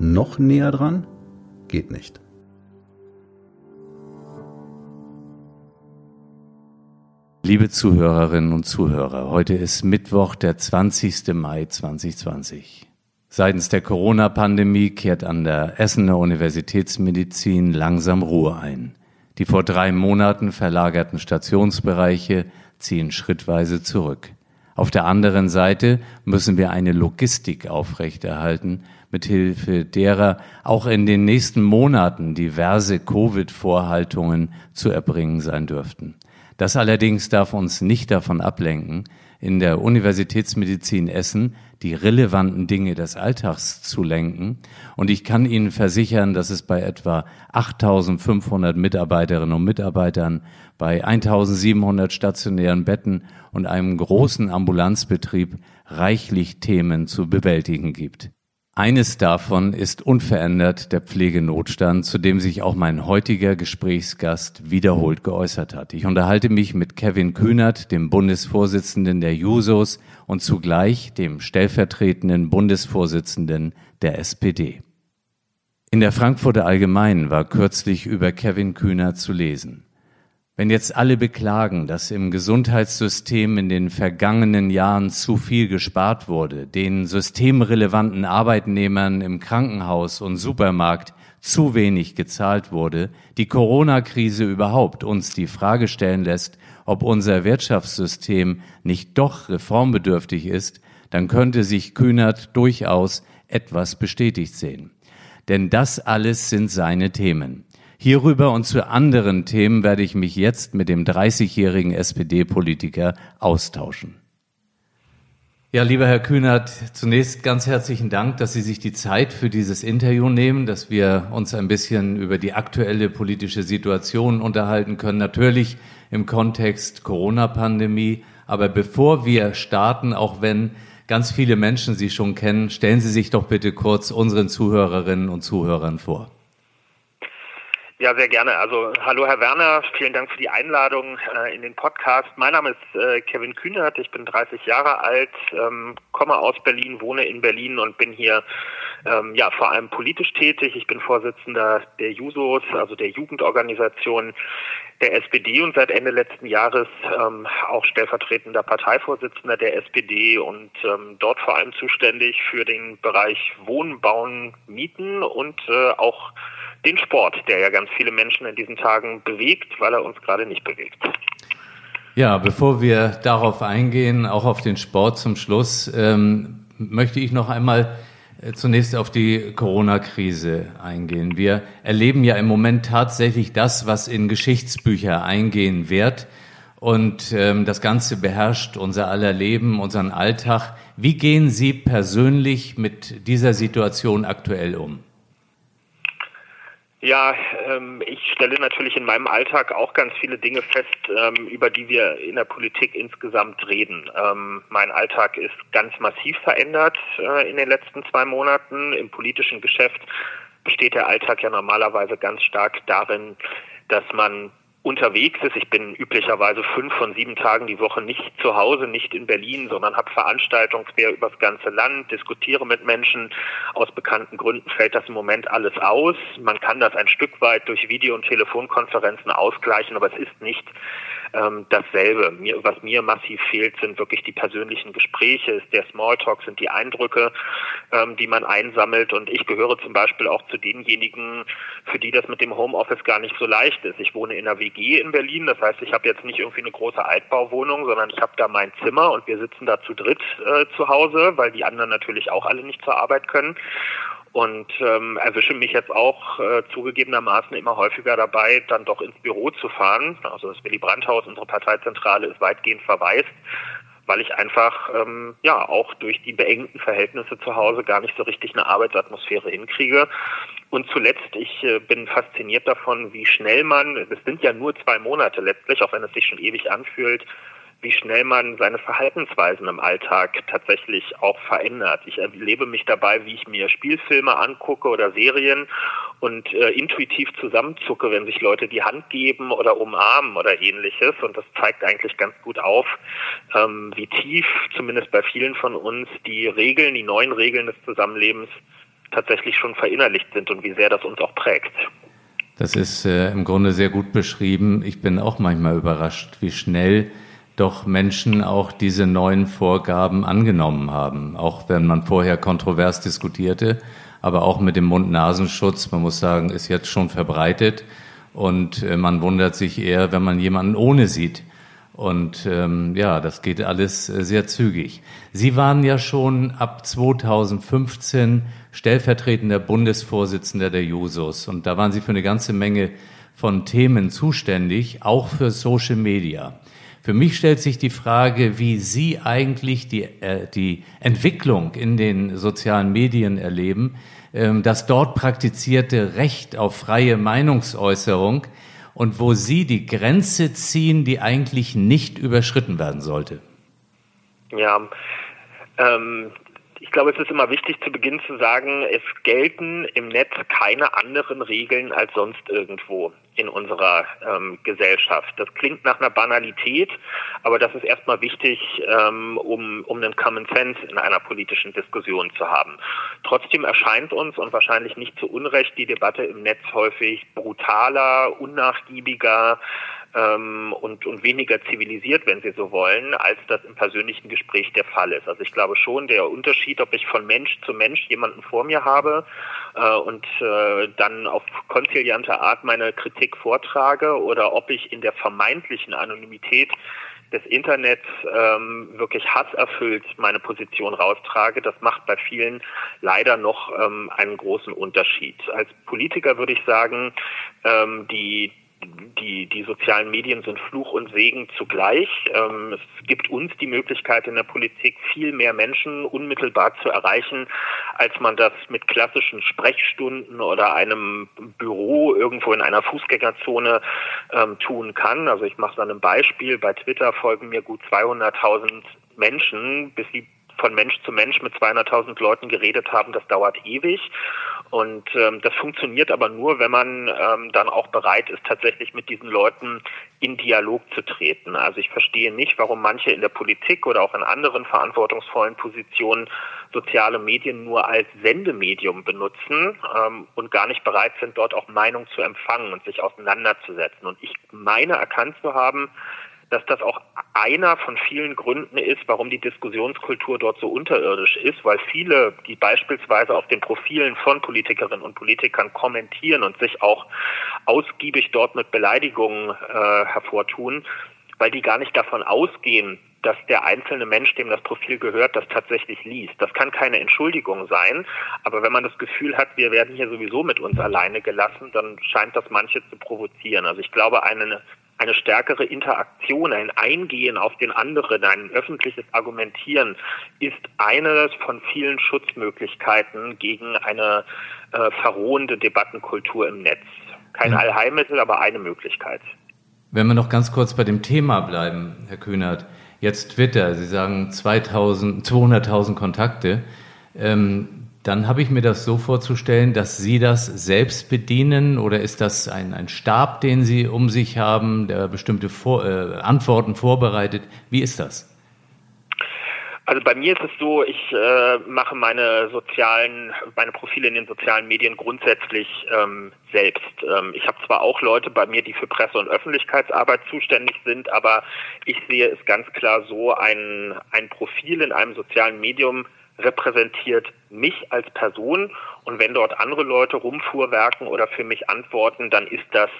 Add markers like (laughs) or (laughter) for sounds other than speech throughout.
Noch näher dran? Geht nicht. Liebe Zuhörerinnen und Zuhörer, heute ist Mittwoch, der 20. Mai 2020. Seitens der Corona-Pandemie kehrt an der Essener Universitätsmedizin langsam Ruhe ein. Die vor drei Monaten verlagerten Stationsbereiche ziehen schrittweise zurück. Auf der anderen Seite müssen wir eine Logistik aufrechterhalten, mithilfe derer auch in den nächsten Monaten diverse Covid-Vorhaltungen zu erbringen sein dürften. Das allerdings darf uns nicht davon ablenken, in der Universitätsmedizin Essen die relevanten Dinge des Alltags zu lenken. Und ich kann Ihnen versichern, dass es bei etwa 8500 Mitarbeiterinnen und Mitarbeitern, bei 1700 stationären Betten und einem großen Ambulanzbetrieb reichlich Themen zu bewältigen gibt. Eines davon ist unverändert der Pflegenotstand, zu dem sich auch mein heutiger Gesprächsgast wiederholt geäußert hat. Ich unterhalte mich mit Kevin Kühnert, dem Bundesvorsitzenden der Jusos und zugleich dem stellvertretenden Bundesvorsitzenden der SPD. In der Frankfurter Allgemeinen war kürzlich über Kevin Kühnert zu lesen. Wenn jetzt alle beklagen, dass im Gesundheitssystem in den vergangenen Jahren zu viel gespart wurde, den systemrelevanten Arbeitnehmern im Krankenhaus und Supermarkt zu wenig gezahlt wurde, die Corona-Krise überhaupt uns die Frage stellen lässt, ob unser Wirtschaftssystem nicht doch reformbedürftig ist, dann könnte sich Kühnert durchaus etwas bestätigt sehen. Denn das alles sind seine Themen. Hierüber und zu anderen Themen werde ich mich jetzt mit dem 30-jährigen SPD-Politiker austauschen. Ja, lieber Herr Kühnert, zunächst ganz herzlichen Dank, dass Sie sich die Zeit für dieses Interview nehmen, dass wir uns ein bisschen über die aktuelle politische Situation unterhalten können. Natürlich im Kontext Corona-Pandemie. Aber bevor wir starten, auch wenn ganz viele Menschen Sie schon kennen, stellen Sie sich doch bitte kurz unseren Zuhörerinnen und Zuhörern vor. Ja, sehr gerne. Also hallo Herr Werner, vielen Dank für die Einladung äh, in den Podcast. Mein Name ist äh, Kevin Kühnert, ich bin 30 Jahre alt, ähm, komme aus Berlin, wohne in Berlin und bin hier ähm, ja vor allem politisch tätig. Ich bin Vorsitzender der Jusos, also der Jugendorganisation der SPD und seit Ende letzten Jahres ähm, auch stellvertretender Parteivorsitzender der SPD und ähm, dort vor allem zuständig für den Bereich Wohnen, Bauen, Mieten und äh, auch den Sport, der ja ganz viele Menschen in diesen Tagen bewegt, weil er uns gerade nicht bewegt. Ja, bevor wir darauf eingehen, auch auf den Sport zum Schluss, ähm, möchte ich noch einmal äh, zunächst auf die Corona-Krise eingehen. Wir erleben ja im Moment tatsächlich das, was in Geschichtsbücher eingehen wird. Und ähm, das Ganze beherrscht unser aller Leben, unseren Alltag. Wie gehen Sie persönlich mit dieser Situation aktuell um? Ja, ähm, ich stelle natürlich in meinem Alltag auch ganz viele Dinge fest, ähm, über die wir in der Politik insgesamt reden. Ähm, mein Alltag ist ganz massiv verändert äh, in den letzten zwei Monaten. Im politischen Geschäft besteht der Alltag ja normalerweise ganz stark darin, dass man unterwegs ist. Ich bin üblicherweise fünf von sieben Tagen die Woche nicht zu Hause, nicht in Berlin, sondern habe Veranstaltungen quer übers ganze Land, diskutiere mit Menschen. Aus bekannten Gründen fällt das im Moment alles aus. Man kann das ein Stück weit durch Video- und Telefonkonferenzen ausgleichen, aber es ist nicht ähm, dasselbe. Mir, was mir massiv fehlt, sind wirklich die persönlichen Gespräche, ist der Smalltalk, sind die Eindrücke, ähm, die man einsammelt. Und ich gehöre zum Beispiel auch zu denjenigen, für die das mit dem Homeoffice gar nicht so leicht ist. Ich wohne in einer WG in Berlin, das heißt, ich habe jetzt nicht irgendwie eine große Altbauwohnung, sondern ich habe da mein Zimmer und wir sitzen da zu dritt äh, zu Hause, weil die anderen natürlich auch alle nicht zur Arbeit können und ähm, erwische mich jetzt auch äh, zugegebenermaßen immer häufiger dabei, dann doch ins Büro zu fahren. Also das Willy Brandt-Haus, unsere Parteizentrale, ist weitgehend verwaist, weil ich einfach ähm, ja auch durch die beengten Verhältnisse zu Hause gar nicht so richtig eine Arbeitsatmosphäre hinkriege. Und zuletzt, ich äh, bin fasziniert davon, wie schnell man, es sind ja nur zwei Monate letztlich, auch wenn es sich schon ewig anfühlt, wie schnell man seine Verhaltensweisen im Alltag tatsächlich auch verändert. Ich erlebe mich dabei, wie ich mir Spielfilme angucke oder Serien und äh, intuitiv zusammenzucke, wenn sich Leute die Hand geben oder umarmen oder ähnliches. Und das zeigt eigentlich ganz gut auf, ähm, wie tief, zumindest bei vielen von uns, die Regeln, die neuen Regeln des Zusammenlebens tatsächlich schon verinnerlicht sind und wie sehr das uns auch prägt. Das ist äh, im Grunde sehr gut beschrieben. Ich bin auch manchmal überrascht, wie schnell doch Menschen auch diese neuen Vorgaben angenommen haben, auch wenn man vorher kontrovers diskutierte, aber auch mit dem Mund-Nasenschutz, man muss sagen, ist jetzt schon verbreitet und äh, man wundert sich eher, wenn man jemanden ohne sieht. Und ähm, ja, das geht alles äh, sehr zügig. Sie waren ja schon ab 2015 stellvertretender Bundesvorsitzender der Jusos und da waren Sie für eine ganze Menge von Themen zuständig, auch für Social Media. Für mich stellt sich die Frage, wie Sie eigentlich die, äh, die Entwicklung in den sozialen Medien erleben, ähm, das dort praktizierte Recht auf freie Meinungsäußerung und wo Sie die Grenze ziehen, die eigentlich nicht überschritten werden sollte. Ja, ähm, ich glaube, es ist immer wichtig zu Beginn zu sagen, es gelten im Netz keine anderen Regeln als sonst irgendwo in unserer ähm, Gesellschaft. Das klingt nach einer Banalität, aber das ist erstmal wichtig, ähm, um, um einen Common Sense in einer politischen Diskussion zu haben. Trotzdem erscheint uns und wahrscheinlich nicht zu Unrecht die Debatte im Netz häufig brutaler, unnachgiebiger, ähm, und, und weniger zivilisiert, wenn Sie so wollen, als das im persönlichen Gespräch der Fall ist. Also ich glaube schon, der Unterschied, ob ich von Mensch zu Mensch jemanden vor mir habe äh, und äh, dann auf konziliante Art meine Kritik vortrage oder ob ich in der vermeintlichen Anonymität des Internets ähm, wirklich hasserfüllt meine Position raustrage, das macht bei vielen leider noch ähm, einen großen Unterschied. Als Politiker würde ich sagen, ähm, die die, die sozialen Medien sind Fluch und Segen zugleich. Ähm, es gibt uns die Möglichkeit in der Politik, viel mehr Menschen unmittelbar zu erreichen, als man das mit klassischen Sprechstunden oder einem Büro irgendwo in einer Fußgängerzone ähm, tun kann. Also ich mache an einem Beispiel. Bei Twitter folgen mir gut 200.000 Menschen, bis sie von Mensch zu Mensch mit 200.000 Leuten geredet haben, das dauert ewig. Und ähm, das funktioniert aber nur, wenn man ähm, dann auch bereit ist, tatsächlich mit diesen Leuten in Dialog zu treten. Also ich verstehe nicht, warum manche in der Politik oder auch in anderen verantwortungsvollen Positionen soziale Medien nur als Sendemedium benutzen ähm, und gar nicht bereit sind, dort auch Meinung zu empfangen und sich auseinanderzusetzen. Und ich meine erkannt zu haben, dass das auch einer von vielen Gründen ist, warum die Diskussionskultur dort so unterirdisch ist, weil viele, die beispielsweise auf den Profilen von Politikerinnen und Politikern kommentieren und sich auch ausgiebig dort mit Beleidigungen äh, hervortun, weil die gar nicht davon ausgehen, dass der einzelne Mensch, dem das Profil gehört, das tatsächlich liest. Das kann keine Entschuldigung sein, aber wenn man das Gefühl hat, wir werden hier sowieso mit uns alleine gelassen, dann scheint das manche zu provozieren. Also ich glaube, eine eine stärkere Interaktion, ein Eingehen auf den anderen, ein öffentliches Argumentieren ist eines von vielen Schutzmöglichkeiten gegen eine äh, verrohende Debattenkultur im Netz. Kein ja. Allheilmittel, aber eine Möglichkeit. Wenn wir noch ganz kurz bei dem Thema bleiben, Herr Kühnert, jetzt Twitter, Sie sagen 200.000 Kontakte. Ähm, dann habe ich mir das so vorzustellen, dass Sie das selbst bedienen oder ist das ein, ein Stab, den Sie um sich haben, der bestimmte Vor äh, Antworten vorbereitet? Wie ist das? Also bei mir ist es so, ich äh, mache meine sozialen, meine Profile in den sozialen Medien grundsätzlich ähm, selbst. Ähm, ich habe zwar auch Leute bei mir, die für Presse- und Öffentlichkeitsarbeit zuständig sind, aber ich sehe es ganz klar so, ein, ein Profil in einem sozialen Medium repräsentiert mich als Person und wenn dort andere Leute rumfuhrwerken oder für mich antworten, dann ist das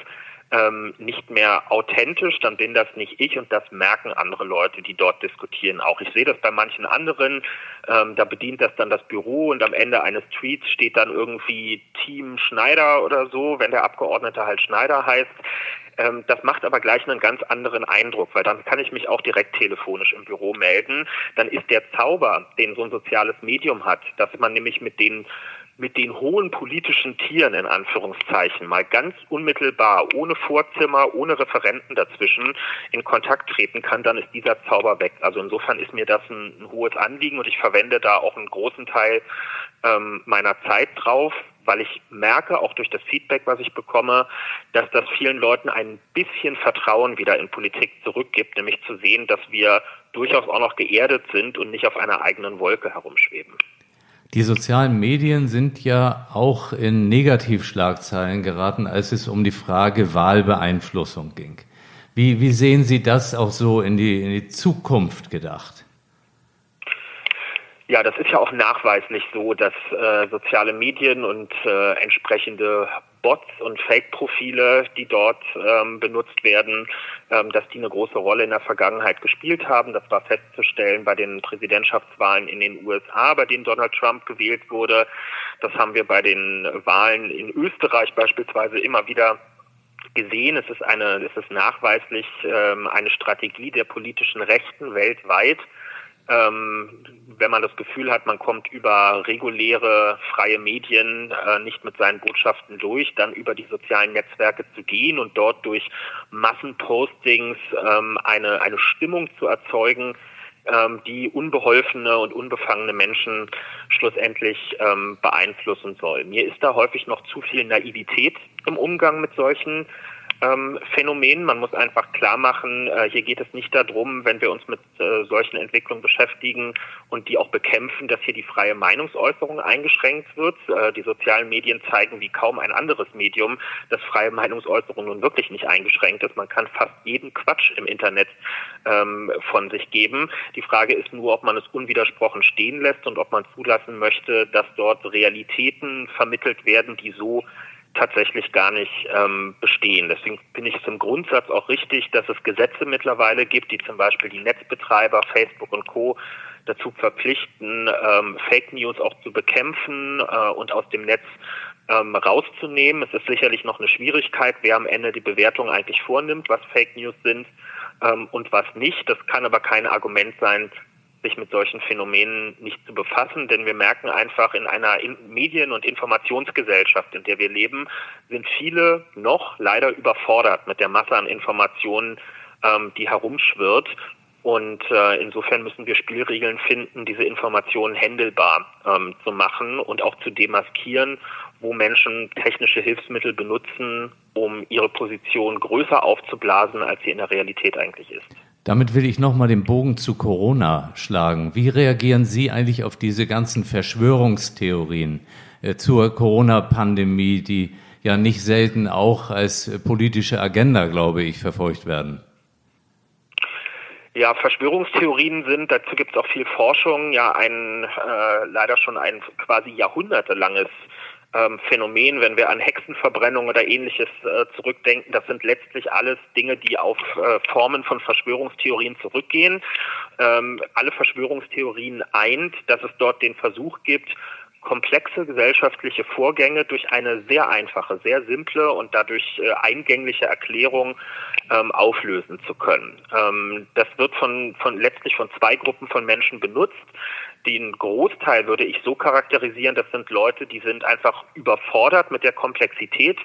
ähm, nicht mehr authentisch, dann bin das nicht ich und das merken andere Leute, die dort diskutieren auch. Ich sehe das bei manchen anderen, ähm, da bedient das dann das Büro und am Ende eines Tweets steht dann irgendwie Team Schneider oder so, wenn der Abgeordnete halt Schneider heißt. Ähm, das macht aber gleich einen ganz anderen Eindruck, weil dann kann ich mich auch direkt telefonisch im Büro melden. Dann ist der Zauber, den so ein soziales Medium hat, dass man nämlich mit den mit den hohen politischen Tieren in Anführungszeichen mal ganz unmittelbar, ohne Vorzimmer, ohne Referenten dazwischen in Kontakt treten kann, dann ist dieser Zauber weg. Also insofern ist mir das ein, ein hohes Anliegen und ich verwende da auch einen großen Teil ähm, meiner Zeit drauf, weil ich merke, auch durch das Feedback, was ich bekomme, dass das vielen Leuten ein bisschen Vertrauen wieder in Politik zurückgibt, nämlich zu sehen, dass wir durchaus auch noch geerdet sind und nicht auf einer eigenen Wolke herumschweben. Die sozialen Medien sind ja auch in Negativschlagzeilen geraten, als es um die Frage Wahlbeeinflussung ging. Wie, wie sehen Sie das auch so in die, in die Zukunft gedacht? Ja, das ist ja auch nachweislich so, dass äh, soziale Medien und äh, entsprechende Bots und Fake-Profile, die dort ähm, benutzt werden, ähm, dass die eine große Rolle in der Vergangenheit gespielt haben. Das war festzustellen bei den Präsidentschaftswahlen in den USA, bei denen Donald Trump gewählt wurde. Das haben wir bei den Wahlen in Österreich beispielsweise immer wieder gesehen. Es ist eine, es ist nachweislich ähm, eine Strategie der politischen Rechten weltweit, ähm, wenn man das Gefühl hat, man kommt über reguläre freie Medien äh, nicht mit seinen Botschaften durch, dann über die sozialen Netzwerke zu gehen und dort durch Massenpostings ähm, eine, eine Stimmung zu erzeugen, ähm, die unbeholfene und unbefangene Menschen schlussendlich ähm, beeinflussen soll. Mir ist da häufig noch zu viel Naivität im Umgang mit solchen ähm, Phänomen. Man muss einfach klar machen, äh, hier geht es nicht darum, wenn wir uns mit äh, solchen Entwicklungen beschäftigen und die auch bekämpfen, dass hier die freie Meinungsäußerung eingeschränkt wird. Äh, die sozialen Medien zeigen wie kaum ein anderes Medium, dass freie Meinungsäußerung nun wirklich nicht eingeschränkt ist. Man kann fast jeden Quatsch im Internet ähm, von sich geben. Die Frage ist nur, ob man es unwidersprochen stehen lässt und ob man zulassen möchte, dass dort Realitäten vermittelt werden, die so tatsächlich gar nicht ähm, bestehen. Deswegen finde ich es im Grundsatz auch richtig, dass es Gesetze mittlerweile gibt, die zum Beispiel die Netzbetreiber, Facebook und Co. dazu verpflichten, ähm, Fake News auch zu bekämpfen äh, und aus dem Netz ähm, rauszunehmen. Es ist sicherlich noch eine Schwierigkeit, wer am Ende die Bewertung eigentlich vornimmt, was Fake News sind ähm, und was nicht. Das kann aber kein Argument sein, sich mit solchen Phänomenen nicht zu befassen, denn wir merken einfach in einer Medien- und Informationsgesellschaft, in der wir leben, sind viele noch leider überfordert mit der Masse an Informationen, ähm, die herumschwirrt. Und äh, insofern müssen wir Spielregeln finden, diese Informationen händelbar ähm, zu machen und auch zu demaskieren, wo Menschen technische Hilfsmittel benutzen, um ihre Position größer aufzublasen, als sie in der Realität eigentlich ist. Damit will ich nochmal den Bogen zu Corona schlagen. Wie reagieren Sie eigentlich auf diese ganzen Verschwörungstheorien äh, zur Corona-Pandemie, die ja nicht selten auch als politische Agenda, glaube ich, verfolgt werden? Ja, Verschwörungstheorien sind, dazu gibt es auch viel Forschung, ja ein äh, leider schon ein quasi jahrhundertelanges ähm, Phänomen, wenn wir an Hexenverbrennung oder ähnliches äh, zurückdenken. Das sind letztlich alles Dinge, die auf äh, Formen von Verschwörungstheorien zurückgehen. Ähm, alle Verschwörungstheorien eint, dass es dort den Versuch gibt, komplexe gesellschaftliche Vorgänge durch eine sehr einfache, sehr simple und dadurch äh, eingängliche Erklärung ähm, auflösen zu können. Ähm, das wird von, von letztlich von zwei Gruppen von Menschen benutzt. Den Großteil würde ich so charakterisieren, das sind Leute, die sind einfach überfordert mit der Komplexität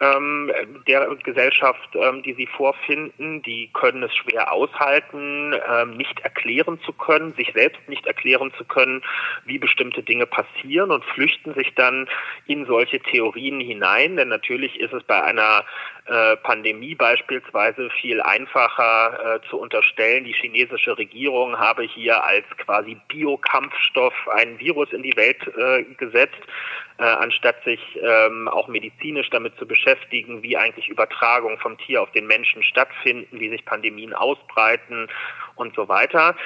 ähm, der Gesellschaft, ähm, die sie vorfinden. Die können es schwer aushalten, ähm, nicht erklären zu können, sich selbst nicht erklären zu können, wie bestimmte Dinge passieren und flüchten sich dann in solche Theorien hinein. Denn natürlich ist es bei einer äh, Pandemie beispielsweise viel einfacher äh, zu unterstellen, die chinesische Regierung habe hier als quasi Biokampfstoff ein Virus in die Welt äh, gesetzt äh, anstatt sich ähm, auch medizinisch damit zu beschäftigen, wie eigentlich Übertragung vom Tier auf den Menschen stattfinden, wie sich Pandemien ausbreiten und so weiter.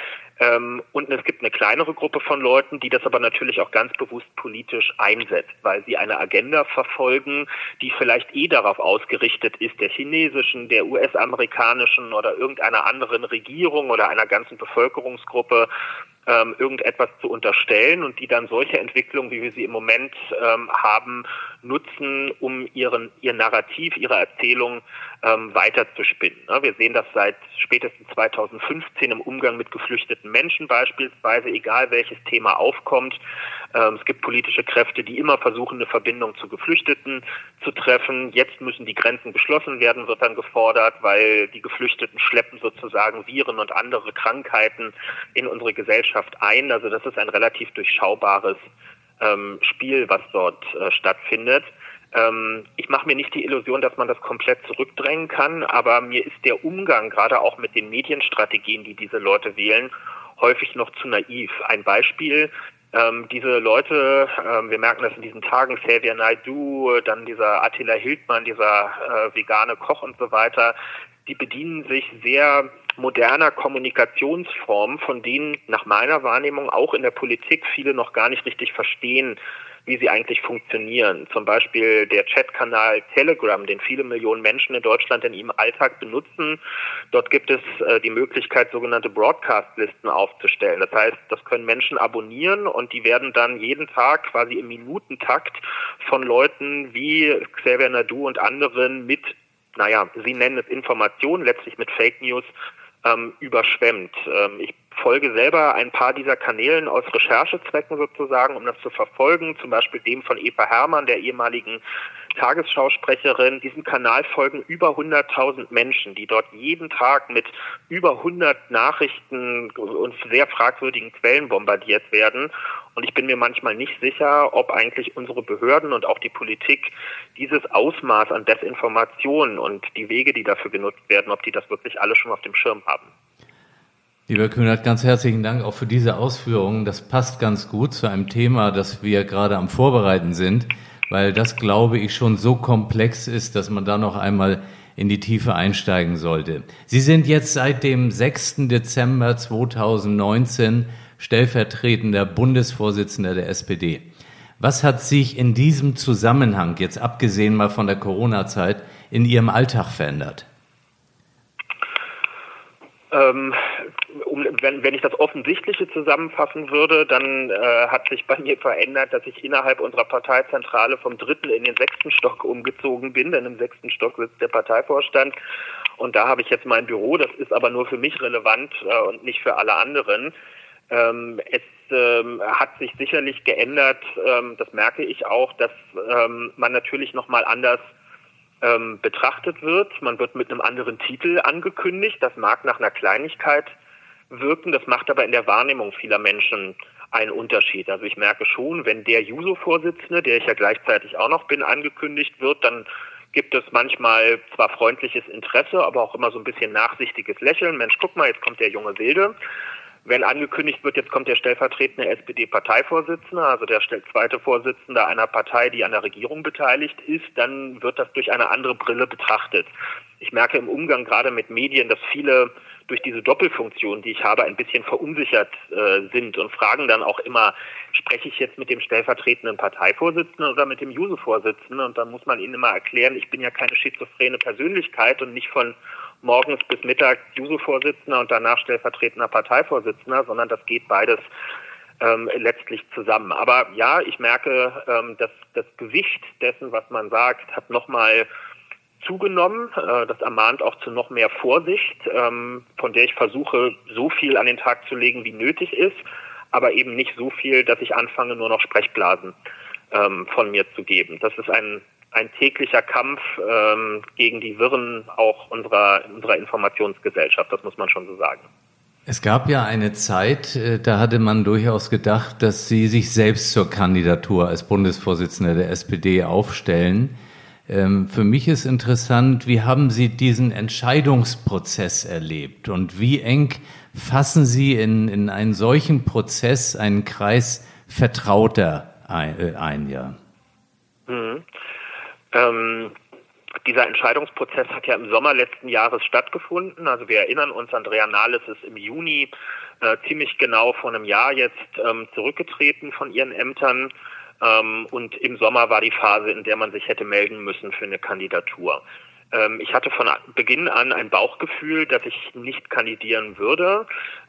Ähm, und es gibt eine kleinere Gruppe von Leuten, die das aber natürlich auch ganz bewusst politisch einsetzt, weil sie eine Agenda verfolgen, die vielleicht eh darauf ausgerichtet ist, der chinesischen, der US-amerikanischen oder irgendeiner anderen Regierung oder einer ganzen Bevölkerungsgruppe ähm, irgendetwas zu unterstellen und die dann solche Entwicklungen, wie wir sie im Moment ähm, haben, nutzen, um ihren, ihr Narrativ, ihre Erzählung ähm, weiterzuspinnen. Ne? Wir sehen das seit spätestens 2015 im Umgang mit geflüchteten geflüchteten Menschen beispielsweise, egal welches Thema aufkommt. Ähm, es gibt politische Kräfte, die immer versuchen, eine Verbindung zu Geflüchteten zu treffen. Jetzt müssen die Grenzen geschlossen werden, wird dann gefordert, weil die Geflüchteten schleppen sozusagen Viren und andere Krankheiten in unsere Gesellschaft ein. Also das ist ein relativ durchschaubares ähm, Spiel, was dort äh, stattfindet. Ähm, ich mache mir nicht die Illusion, dass man das komplett zurückdrängen kann, aber mir ist der Umgang gerade auch mit den Medienstrategien, die diese Leute wählen, häufig noch zu naiv. Ein Beispiel, ähm, diese Leute, ähm, wir merken das in diesen Tagen, Xavier Naidu, dann dieser Attila Hildmann, dieser äh, vegane Koch und so weiter, die bedienen sich sehr moderner Kommunikationsformen, von denen nach meiner Wahrnehmung auch in der Politik viele noch gar nicht richtig verstehen, wie sie eigentlich funktionieren. Zum Beispiel der Chatkanal Telegram, den viele Millionen Menschen in Deutschland in ihrem Alltag benutzen. Dort gibt es äh, die Möglichkeit, sogenannte Broadcast-Listen aufzustellen. Das heißt, das können Menschen abonnieren und die werden dann jeden Tag quasi im Minutentakt von Leuten wie Xavier Nadu und anderen mit naja, Sie nennen es Informationen, letztlich mit Fake News ähm, überschwemmt. Ähm, ich folge selber ein paar dieser Kanälen aus Recherchezwecken sozusagen, um das zu verfolgen, zum Beispiel dem von Eva Hermann, der ehemaligen Tagesschausprecherin. Diesem Kanal folgen über 100.000 Menschen, die dort jeden Tag mit über 100 Nachrichten und sehr fragwürdigen Quellen bombardiert werden. Und ich bin mir manchmal nicht sicher, ob eigentlich unsere Behörden und auch die Politik dieses Ausmaß an Desinformation und die Wege, die dafür genutzt werden, ob die das wirklich alle schon auf dem Schirm haben. Lieber Kühnert, ganz herzlichen Dank auch für diese Ausführungen. Das passt ganz gut zu einem Thema, das wir gerade am Vorbereiten sind, weil das, glaube ich, schon so komplex ist, dass man da noch einmal in die Tiefe einsteigen sollte. Sie sind jetzt seit dem 6. Dezember 2019 stellvertretender Bundesvorsitzender der SPD. Was hat sich in diesem Zusammenhang, jetzt abgesehen mal von der Corona-Zeit, in Ihrem Alltag verändert? Ähm, um, wenn, wenn ich das Offensichtliche zusammenfassen würde, dann äh, hat sich bei mir verändert, dass ich innerhalb unserer Parteizentrale vom dritten in den sechsten Stock umgezogen bin, denn im sechsten Stock sitzt der Parteivorstand. Und da habe ich jetzt mein Büro, das ist aber nur für mich relevant äh, und nicht für alle anderen. Ähm, es ähm, hat sich sicherlich geändert, ähm, das merke ich auch, dass ähm, man natürlich nochmal anders ähm, betrachtet wird. Man wird mit einem anderen Titel angekündigt. Das mag nach einer Kleinigkeit wirken, das macht aber in der Wahrnehmung vieler Menschen einen Unterschied. Also ich merke schon, wenn der Juso-Vorsitzende, der ich ja gleichzeitig auch noch bin, angekündigt wird, dann gibt es manchmal zwar freundliches Interesse, aber auch immer so ein bisschen nachsichtiges Lächeln. Mensch, guck mal, jetzt kommt der junge Wilde. Wenn angekündigt wird, jetzt kommt der stellvertretende SPD-Parteivorsitzende, also der zweite Vorsitzende einer Partei, die an der Regierung beteiligt ist, dann wird das durch eine andere Brille betrachtet. Ich merke im Umgang gerade mit Medien, dass viele durch diese Doppelfunktion, die ich habe, ein bisschen verunsichert äh, sind und fragen dann auch immer, spreche ich jetzt mit dem stellvertretenden Parteivorsitzenden oder mit dem Juso-Vorsitzenden? Und dann muss man ihnen immer erklären, ich bin ja keine schizophrene Persönlichkeit und nicht von morgens bis Mittag Juso-Vorsitzender und danach stellvertretender Parteivorsitzender, sondern das geht beides ähm, letztlich zusammen. Aber ja, ich merke, ähm, dass das Gewicht dessen, was man sagt, hat nochmal zugenommen. Äh, das ermahnt auch zu noch mehr Vorsicht, ähm, von der ich versuche, so viel an den Tag zu legen, wie nötig ist, aber eben nicht so viel, dass ich anfange, nur noch Sprechblasen ähm, von mir zu geben. Das ist ein ein täglicher Kampf ähm, gegen die Wirren auch unserer, unserer Informationsgesellschaft, das muss man schon so sagen. Es gab ja eine Zeit, äh, da hatte man durchaus gedacht, dass Sie sich selbst zur Kandidatur als Bundesvorsitzender der SPD aufstellen. Ähm, für mich ist interessant, wie haben Sie diesen Entscheidungsprozess erlebt und wie eng fassen Sie in, in einen solchen Prozess einen Kreis Vertrauter ein, äh, ein ja? Mhm. Ähm, dieser Entscheidungsprozess hat ja im Sommer letzten Jahres stattgefunden. Also wir erinnern uns, Andrea Nahles ist im Juni äh, ziemlich genau vor einem Jahr jetzt ähm, zurückgetreten von ihren Ämtern. Ähm, und im Sommer war die Phase, in der man sich hätte melden müssen für eine Kandidatur. Ähm, ich hatte von Beginn an ein Bauchgefühl, dass ich nicht kandidieren würde.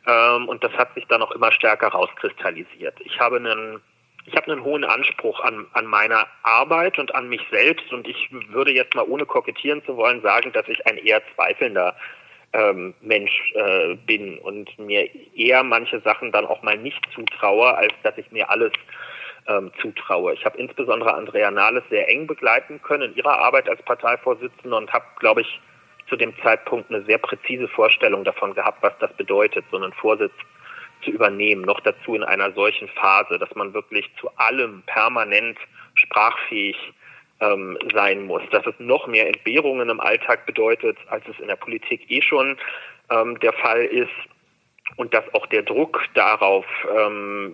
Ähm, und das hat sich dann auch immer stärker rauskristallisiert. Ich habe einen ich habe einen hohen Anspruch an, an meiner Arbeit und an mich selbst und ich würde jetzt mal ohne kokettieren zu wollen sagen, dass ich ein eher zweifelnder ähm, Mensch äh, bin und mir eher manche Sachen dann auch mal nicht zutraue, als dass ich mir alles ähm, zutraue. Ich habe insbesondere Andrea Nahles sehr eng begleiten können in ihrer Arbeit als Parteivorsitzende und habe, glaube ich, zu dem Zeitpunkt eine sehr präzise Vorstellung davon gehabt, was das bedeutet, so einen Vorsitz zu übernehmen. Noch dazu in einer solchen Phase, dass man wirklich zu allem permanent sprachfähig ähm, sein muss. Dass es noch mehr Entbehrungen im Alltag bedeutet, als es in der Politik eh schon ähm, der Fall ist. Und dass auch der Druck darauf, ähm,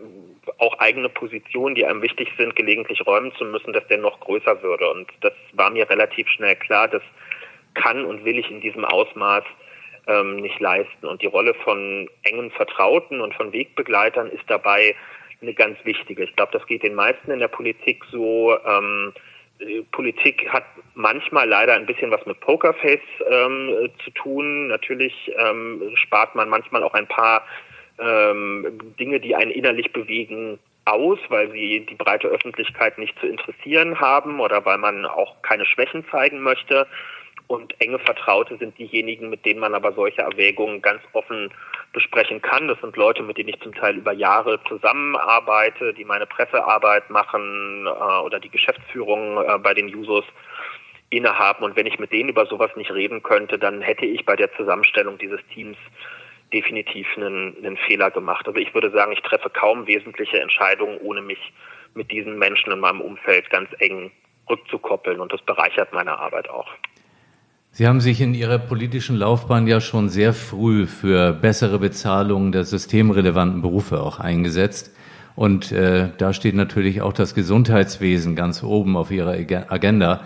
auch eigene Positionen, die einem wichtig sind, gelegentlich räumen zu müssen, dass der noch größer würde. Und das war mir relativ schnell klar, das kann und will ich in diesem Ausmaß ähm, nicht leisten. Und die Rolle von engen Vertrauten und von Wegbegleitern ist dabei eine ganz wichtige. Ich glaube, das geht den meisten in der Politik so. Ähm, Politik hat manchmal leider ein bisschen was mit Pokerface ähm, zu tun. Natürlich ähm, spart man manchmal auch ein paar ähm, Dinge, die einen innerlich bewegen, aus, weil sie die breite Öffentlichkeit nicht zu interessieren haben oder weil man auch keine Schwächen zeigen möchte. Und enge Vertraute sind diejenigen, mit denen man aber solche Erwägungen ganz offen besprechen kann. Das sind Leute, mit denen ich zum Teil über Jahre zusammenarbeite, die meine Pressearbeit machen äh, oder die Geschäftsführung äh, bei den Jusos innehaben. Und wenn ich mit denen über sowas nicht reden könnte, dann hätte ich bei der Zusammenstellung dieses Teams definitiv einen, einen Fehler gemacht. Also ich würde sagen, ich treffe kaum wesentliche Entscheidungen, ohne mich mit diesen Menschen in meinem Umfeld ganz eng rückzukoppeln. Und das bereichert meine Arbeit auch. Sie haben sich in Ihrer politischen Laufbahn ja schon sehr früh für bessere Bezahlung der systemrelevanten Berufe auch eingesetzt. Und äh, da steht natürlich auch das Gesundheitswesen ganz oben auf Ihrer Agenda.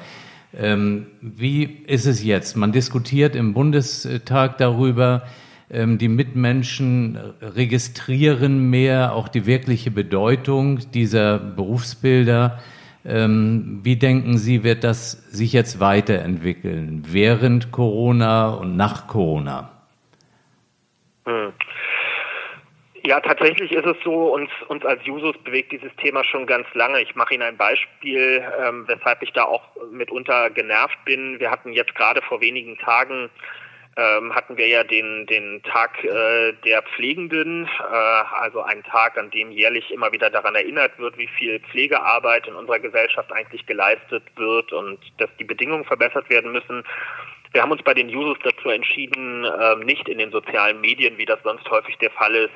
Ähm, wie ist es jetzt? Man diskutiert im Bundestag darüber, ähm, die Mitmenschen registrieren mehr auch die wirkliche Bedeutung dieser Berufsbilder. Ähm, wie denken Sie, wird das sich jetzt weiterentwickeln, während Corona und nach Corona? Hm. Ja, tatsächlich ist es so, uns, uns als Jusos bewegt dieses Thema schon ganz lange. Ich mache Ihnen ein Beispiel, ähm, weshalb ich da auch mitunter genervt bin. Wir hatten jetzt gerade vor wenigen Tagen ähm, hatten wir ja den, den Tag äh, der Pflegenden, äh, also einen Tag, an dem jährlich immer wieder daran erinnert wird, wie viel Pflegearbeit in unserer Gesellschaft eigentlich geleistet wird und dass die Bedingungen verbessert werden müssen. Wir haben uns bei den Users dazu entschieden, äh, nicht in den sozialen Medien, wie das sonst häufig der Fall ist,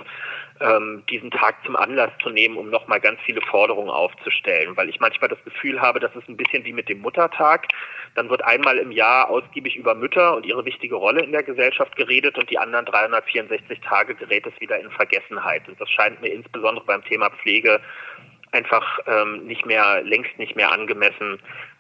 ähm, diesen Tag zum Anlass zu nehmen, um nochmal ganz viele Forderungen aufzustellen, weil ich manchmal das Gefühl habe, das ist ein bisschen wie mit dem Muttertag. Dann wird einmal im Jahr ausgiebig über Mütter und ihre wichtige Rolle in der Gesellschaft geredet und die anderen 364 Tage gerät es wieder in Vergessenheit. Und das scheint mir insbesondere beim Thema Pflege einfach ähm, nicht mehr, längst nicht mehr angemessen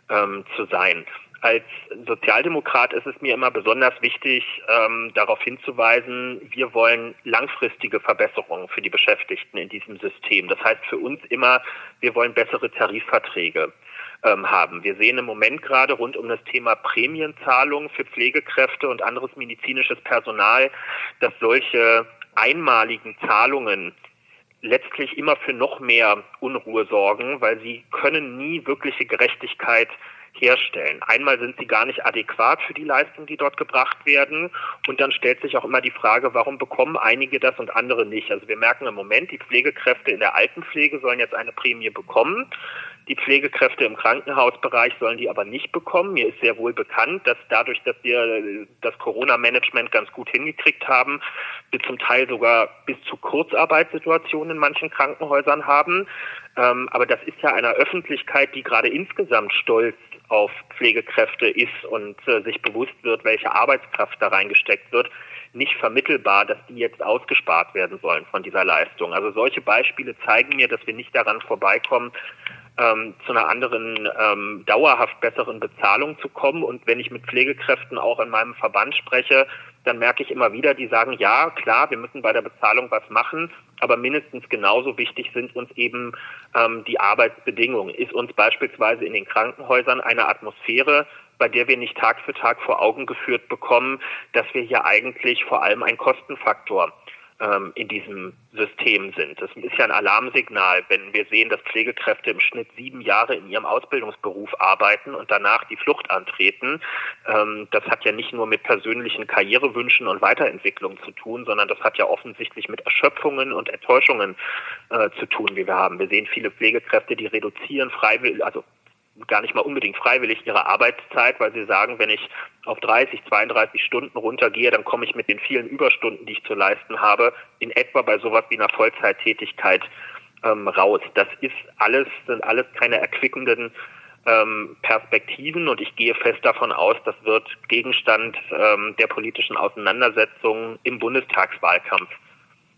ähm, zu sein als Sozialdemokrat ist es mir immer besonders wichtig, ähm, darauf hinzuweisen, wir wollen langfristige Verbesserungen für die Beschäftigten in diesem System. Das heißt für uns immer, wir wollen bessere Tarifverträge ähm, haben. Wir sehen im Moment gerade rund um das Thema Prämienzahlungen für Pflegekräfte und anderes medizinisches Personal, dass solche einmaligen Zahlungen letztlich immer für noch mehr Unruhe sorgen, weil sie können nie wirkliche Gerechtigkeit herstellen. Einmal sind sie gar nicht adäquat für die Leistungen, die dort gebracht werden. Und dann stellt sich auch immer die Frage, warum bekommen einige das und andere nicht? Also wir merken im Moment, die Pflegekräfte in der Altenpflege sollen jetzt eine Prämie bekommen. Die Pflegekräfte im Krankenhausbereich sollen die aber nicht bekommen. Mir ist sehr wohl bekannt, dass dadurch, dass wir das Corona-Management ganz gut hingekriegt haben, wir zum Teil sogar bis zu Kurzarbeitssituationen in manchen Krankenhäusern haben. Ähm, aber das ist ja einer Öffentlichkeit, die gerade insgesamt stolz auf Pflegekräfte ist und äh, sich bewusst wird, welche Arbeitskraft da reingesteckt wird, nicht vermittelbar, dass die jetzt ausgespart werden sollen von dieser Leistung. Also solche Beispiele zeigen mir, dass wir nicht daran vorbeikommen, ähm, zu einer anderen, ähm, dauerhaft besseren Bezahlung zu kommen. Und wenn ich mit Pflegekräften auch in meinem Verband spreche, dann merke ich immer wieder, die sagen, ja, klar, wir müssen bei der Bezahlung was machen, aber mindestens genauso wichtig sind uns eben ähm, die Arbeitsbedingungen. Ist uns beispielsweise in den Krankenhäusern eine Atmosphäre, bei der wir nicht Tag für Tag vor Augen geführt bekommen, dass wir hier eigentlich vor allem einen Kostenfaktor ähm, in diesem System sind. Das ist ja ein Alarmsignal, wenn wir sehen, dass Pflegekräfte im Schnitt sieben Jahre in ihrem Ausbildungsberuf arbeiten und danach die Flucht antreten. Ähm, das hat ja nicht nur mit persönlichen Karrierewünschen und Weiterentwicklung zu tun, sondern das hat ja offensichtlich mit Erschöpfungen und Enttäuschungen äh, zu tun, wie wir haben. Wir sehen viele Pflegekräfte, die reduzieren freiwillig, also gar nicht mal unbedingt freiwillig ihre Arbeitszeit, weil sie sagen, wenn ich auf 30, 32 Stunden runtergehe, dann komme ich mit den vielen Überstunden, die ich zu leisten habe, in etwa bei sowas wie einer Vollzeittätigkeit ähm, raus. Das ist alles, sind alles keine erquickenden ähm, Perspektiven und ich gehe fest davon aus, das wird Gegenstand ähm, der politischen Auseinandersetzung im Bundestagswahlkampf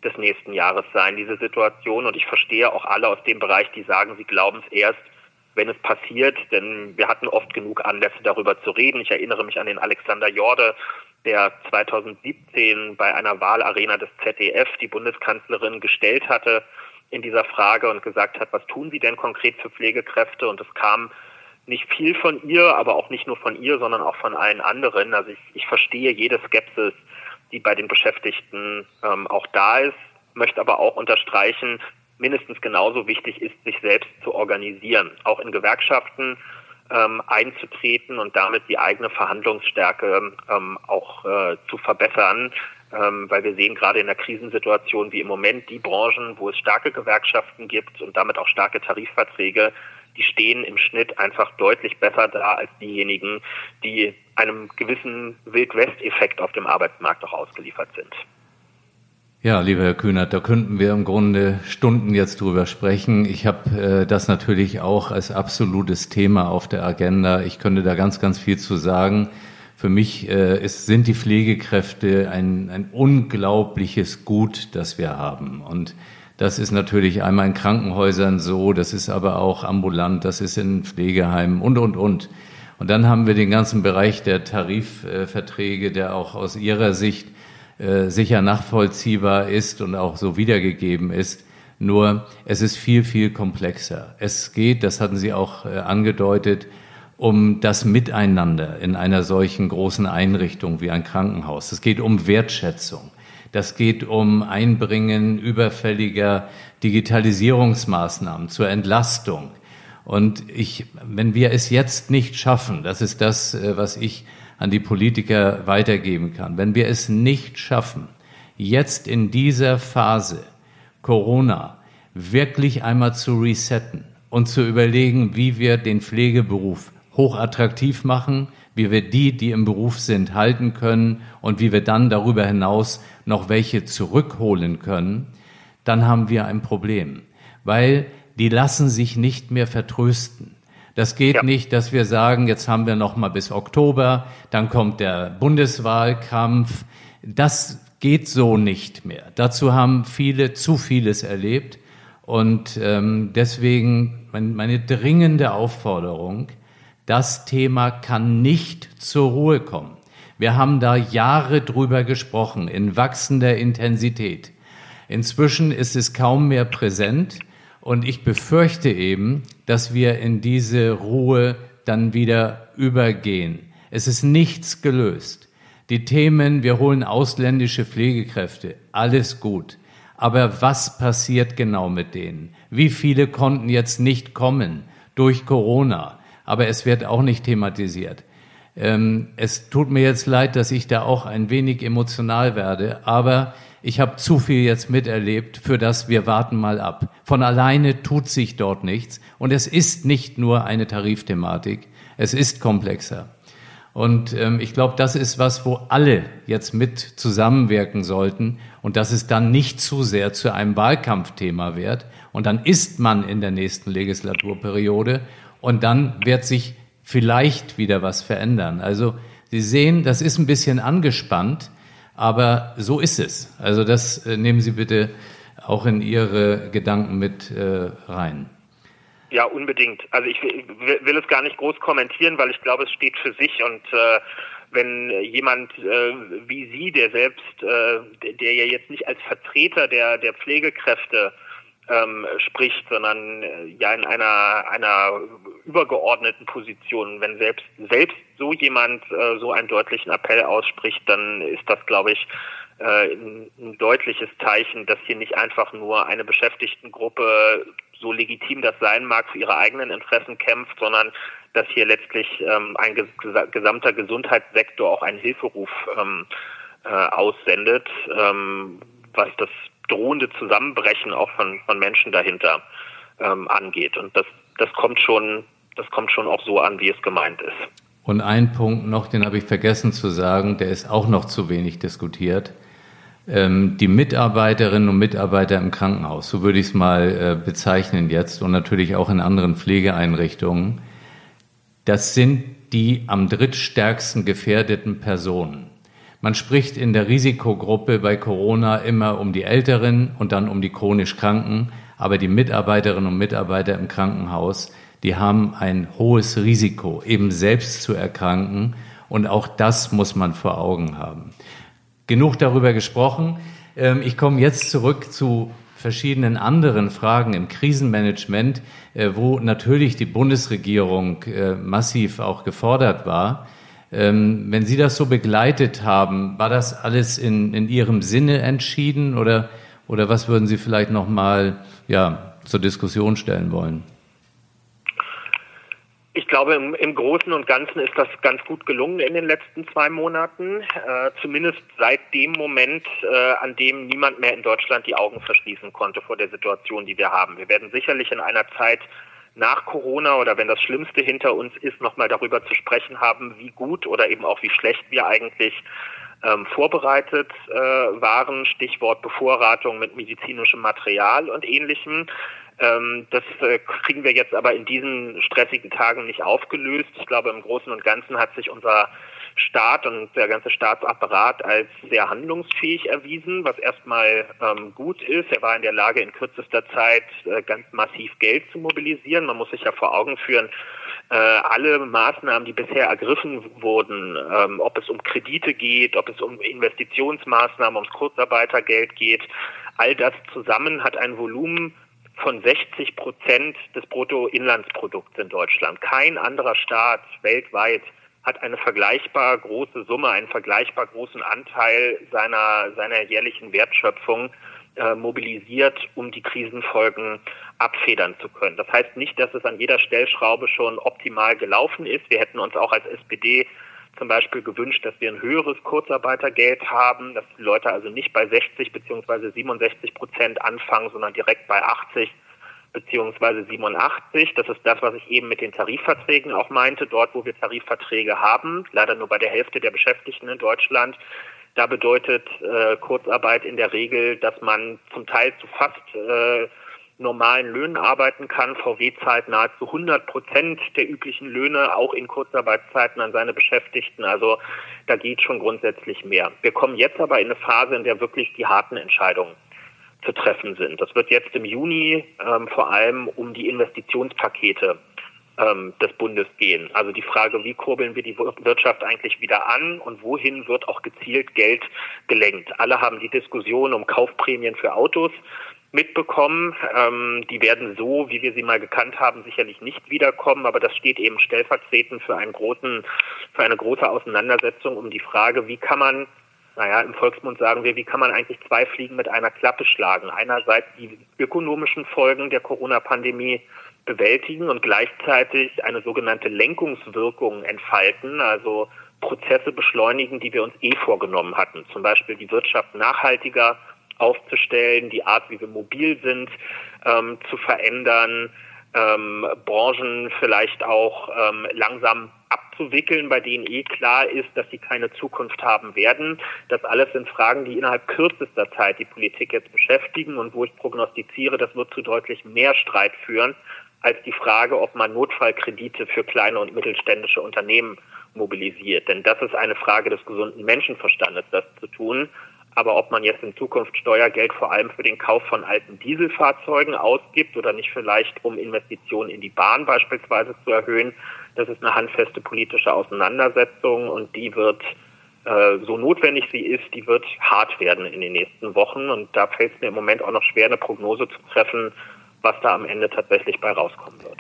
des nächsten Jahres sein, diese Situation. Und ich verstehe auch alle aus dem Bereich, die sagen, sie glauben es erst, wenn es passiert, denn wir hatten oft genug Anlässe darüber zu reden. Ich erinnere mich an den Alexander Jorde, der 2017 bei einer Wahlarena des ZDF die Bundeskanzlerin gestellt hatte in dieser Frage und gesagt hat, was tun Sie denn konkret für Pflegekräfte? Und es kam nicht viel von ihr, aber auch nicht nur von ihr, sondern auch von allen anderen. Also ich, ich verstehe jede Skepsis, die bei den Beschäftigten ähm, auch da ist, möchte aber auch unterstreichen, mindestens genauso wichtig ist, sich selbst zu organisieren, auch in Gewerkschaften ähm, einzutreten und damit die eigene Verhandlungsstärke ähm, auch äh, zu verbessern. Ähm, weil wir sehen gerade in der Krisensituation wie im Moment die Branchen, wo es starke Gewerkschaften gibt und damit auch starke Tarifverträge, die stehen im Schnitt einfach deutlich besser da als diejenigen, die einem gewissen Wild-West-Effekt auf dem Arbeitsmarkt auch ausgeliefert sind. Ja, lieber Herr Kühnert, da könnten wir im Grunde Stunden jetzt drüber sprechen. Ich habe äh, das natürlich auch als absolutes Thema auf der Agenda. Ich könnte da ganz, ganz viel zu sagen. Für mich äh, ist, sind die Pflegekräfte ein, ein unglaubliches Gut, das wir haben. Und das ist natürlich einmal in Krankenhäusern so, das ist aber auch ambulant, das ist in Pflegeheimen und, und, und. Und dann haben wir den ganzen Bereich der Tarifverträge, der auch aus Ihrer Sicht äh, sicher nachvollziehbar ist und auch so wiedergegeben ist. Nur es ist viel, viel komplexer. Es geht, das hatten Sie auch äh, angedeutet, um das Miteinander in einer solchen großen Einrichtung wie ein Krankenhaus. Es geht um Wertschätzung. Das geht um Einbringen überfälliger Digitalisierungsmaßnahmen zur Entlastung. Und ich, wenn wir es jetzt nicht schaffen, das ist das, äh, was ich an die Politiker weitergeben kann. Wenn wir es nicht schaffen, jetzt in dieser Phase Corona wirklich einmal zu resetten und zu überlegen, wie wir den Pflegeberuf hochattraktiv machen, wie wir die, die im Beruf sind, halten können und wie wir dann darüber hinaus noch welche zurückholen können, dann haben wir ein Problem, weil die lassen sich nicht mehr vertrösten. Das geht ja. nicht, dass wir sagen, jetzt haben wir noch mal bis Oktober, dann kommt der Bundeswahlkampf. Das geht so nicht mehr. Dazu haben viele zu vieles erlebt. Und ähm, deswegen meine, meine dringende Aufforderung, das Thema kann nicht zur Ruhe kommen. Wir haben da Jahre drüber gesprochen, in wachsender Intensität. Inzwischen ist es kaum mehr präsent. Und ich befürchte eben, dass wir in diese Ruhe dann wieder übergehen. Es ist nichts gelöst. Die Themen, wir holen ausländische Pflegekräfte, alles gut. Aber was passiert genau mit denen? Wie viele konnten jetzt nicht kommen durch Corona? Aber es wird auch nicht thematisiert. Ähm, es tut mir jetzt leid, dass ich da auch ein wenig emotional werde, aber ich habe zu viel jetzt miterlebt, für das wir warten mal ab. Von alleine tut sich dort nichts. Und es ist nicht nur eine Tarifthematik, es ist komplexer. Und ähm, ich glaube, das ist was, wo alle jetzt mit zusammenwirken sollten und dass es dann nicht zu sehr zu einem Wahlkampfthema wird. Und dann ist man in der nächsten Legislaturperiode und dann wird sich vielleicht wieder was verändern. Also Sie sehen, das ist ein bisschen angespannt. Aber so ist es. Also das äh, nehmen Sie bitte auch in Ihre Gedanken mit äh, rein. Ja, unbedingt. Also ich will, es gar nicht groß kommentieren, weil ich glaube, es steht für sich und äh, wenn jemand äh, wie Sie, der selbst, äh, der ja jetzt nicht als Vertreter der, der Pflegekräfte ähm, spricht, sondern äh, ja in einer, einer übergeordneten Position. Wenn selbst, selbst so jemand äh, so einen deutlichen Appell ausspricht, dann ist das, glaube ich, äh, ein, ein deutliches Zeichen, dass hier nicht einfach nur eine Beschäftigtengruppe so legitim das sein mag, für ihre eigenen Interessen kämpft, sondern dass hier letztlich ähm, ein ges gesamter Gesundheitssektor auch einen Hilferuf ähm, äh, aussendet, ähm, was das drohende Zusammenbrechen auch von, von Menschen dahinter ähm, angeht. Und das, das kommt schon, das kommt schon auch so an, wie es gemeint ist. Und ein Punkt noch, den habe ich vergessen zu sagen, der ist auch noch zu wenig diskutiert. Ähm, die Mitarbeiterinnen und Mitarbeiter im Krankenhaus, so würde ich es mal äh, bezeichnen jetzt, und natürlich auch in anderen Pflegeeinrichtungen, das sind die am drittstärksten gefährdeten Personen. Man spricht in der Risikogruppe bei Corona immer um die Älteren und dann um die chronisch Kranken, aber die Mitarbeiterinnen und Mitarbeiter im Krankenhaus, die haben ein hohes Risiko, eben selbst zu erkranken und auch das muss man vor Augen haben. Genug darüber gesprochen. Ähm, ich komme jetzt zurück zu verschiedenen anderen Fragen im Krisenmanagement, äh, wo natürlich die Bundesregierung äh, massiv auch gefordert war. Ähm, wenn Sie das so begleitet haben, war das alles in, in Ihrem Sinne entschieden oder, oder was würden Sie vielleicht noch mal ja, zur Diskussion stellen wollen? Ich glaube, im, im, Großen und Ganzen ist das ganz gut gelungen in den letzten zwei Monaten. Äh, zumindest seit dem Moment, äh, an dem niemand mehr in Deutschland die Augen verschließen konnte vor der Situation, die wir haben. Wir werden sicherlich in einer Zeit nach Corona oder wenn das Schlimmste hinter uns ist, nochmal darüber zu sprechen haben, wie gut oder eben auch wie schlecht wir eigentlich ähm, vorbereitet äh, waren. Stichwort Bevorratung mit medizinischem Material und ähnlichem. Ähm, das äh, kriegen wir jetzt aber in diesen stressigen Tagen nicht aufgelöst. Ich glaube, im Großen und Ganzen hat sich unser Staat und der ganze Staatsapparat als sehr handlungsfähig erwiesen, was erstmal ähm, gut ist. Er war in der Lage, in kürzester Zeit äh, ganz massiv Geld zu mobilisieren. Man muss sich ja vor Augen führen, äh, alle Maßnahmen, die bisher ergriffen wurden, ähm, ob es um Kredite geht, ob es um Investitionsmaßnahmen, ums Kurzarbeitergeld geht, all das zusammen hat ein Volumen von 60 Prozent des Bruttoinlandsprodukts in Deutschland. Kein anderer Staat weltweit hat eine vergleichbar große Summe, einen vergleichbar großen Anteil seiner, seiner jährlichen Wertschöpfung äh, mobilisiert, um die Krisenfolgen abfedern zu können. Das heißt nicht, dass es an jeder Stellschraube schon optimal gelaufen ist. Wir hätten uns auch als SPD zum Beispiel gewünscht, dass wir ein höheres Kurzarbeitergeld haben, dass die Leute also nicht bei 60 beziehungsweise 67 Prozent anfangen, sondern direkt bei 80 beziehungsweise 87. Das ist das, was ich eben mit den Tarifverträgen auch meinte. Dort, wo wir Tarifverträge haben, leider nur bei der Hälfte der Beschäftigten in Deutschland, da bedeutet äh, Kurzarbeit in der Regel, dass man zum Teil zu fast äh, normalen Löhnen arbeiten kann. VW zahlt nahezu 100 Prozent der üblichen Löhne auch in Kurzarbeitszeiten an seine Beschäftigten. Also da geht schon grundsätzlich mehr. Wir kommen jetzt aber in eine Phase, in der wirklich die harten Entscheidungen zu treffen sind. Das wird jetzt im Juni ähm, vor allem um die Investitionspakete ähm, des Bundes gehen. Also die Frage, wie kurbeln wir die Wirtschaft eigentlich wieder an und wohin wird auch gezielt Geld gelenkt. Alle haben die Diskussion um Kaufprämien für Autos mitbekommen. Ähm, die werden so, wie wir sie mal gekannt haben, sicherlich nicht wiederkommen, aber das steht eben stellvertretend für einen großen, für eine große Auseinandersetzung um die Frage, wie kann man naja, im Volksmund sagen wir, wie kann man eigentlich zwei Fliegen mit einer Klappe schlagen? Einerseits die ökonomischen Folgen der Corona-Pandemie bewältigen und gleichzeitig eine sogenannte Lenkungswirkung entfalten, also Prozesse beschleunigen, die wir uns eh vorgenommen hatten. Zum Beispiel die Wirtschaft nachhaltiger aufzustellen, die Art, wie wir mobil sind, ähm, zu verändern, ähm, Branchen vielleicht auch ähm, langsam abzuwickeln, bei denen eh klar ist, dass sie keine Zukunft haben werden. Das alles sind Fragen, die innerhalb kürzester Zeit die Politik jetzt beschäftigen und wo ich prognostiziere, das wird zu deutlich mehr Streit führen als die Frage, ob man Notfallkredite für kleine und mittelständische Unternehmen mobilisiert. Denn das ist eine Frage des gesunden Menschenverstandes, das zu tun. Aber ob man jetzt in Zukunft Steuergeld vor allem für den Kauf von alten Dieselfahrzeugen ausgibt oder nicht vielleicht, um Investitionen in die Bahn beispielsweise zu erhöhen, das ist eine handfeste politische Auseinandersetzung und die wird, äh, so notwendig sie ist, die wird hart werden in den nächsten Wochen. Und da fällt es mir im Moment auch noch schwer, eine Prognose zu treffen, was da am Ende tatsächlich bei rauskommen wird.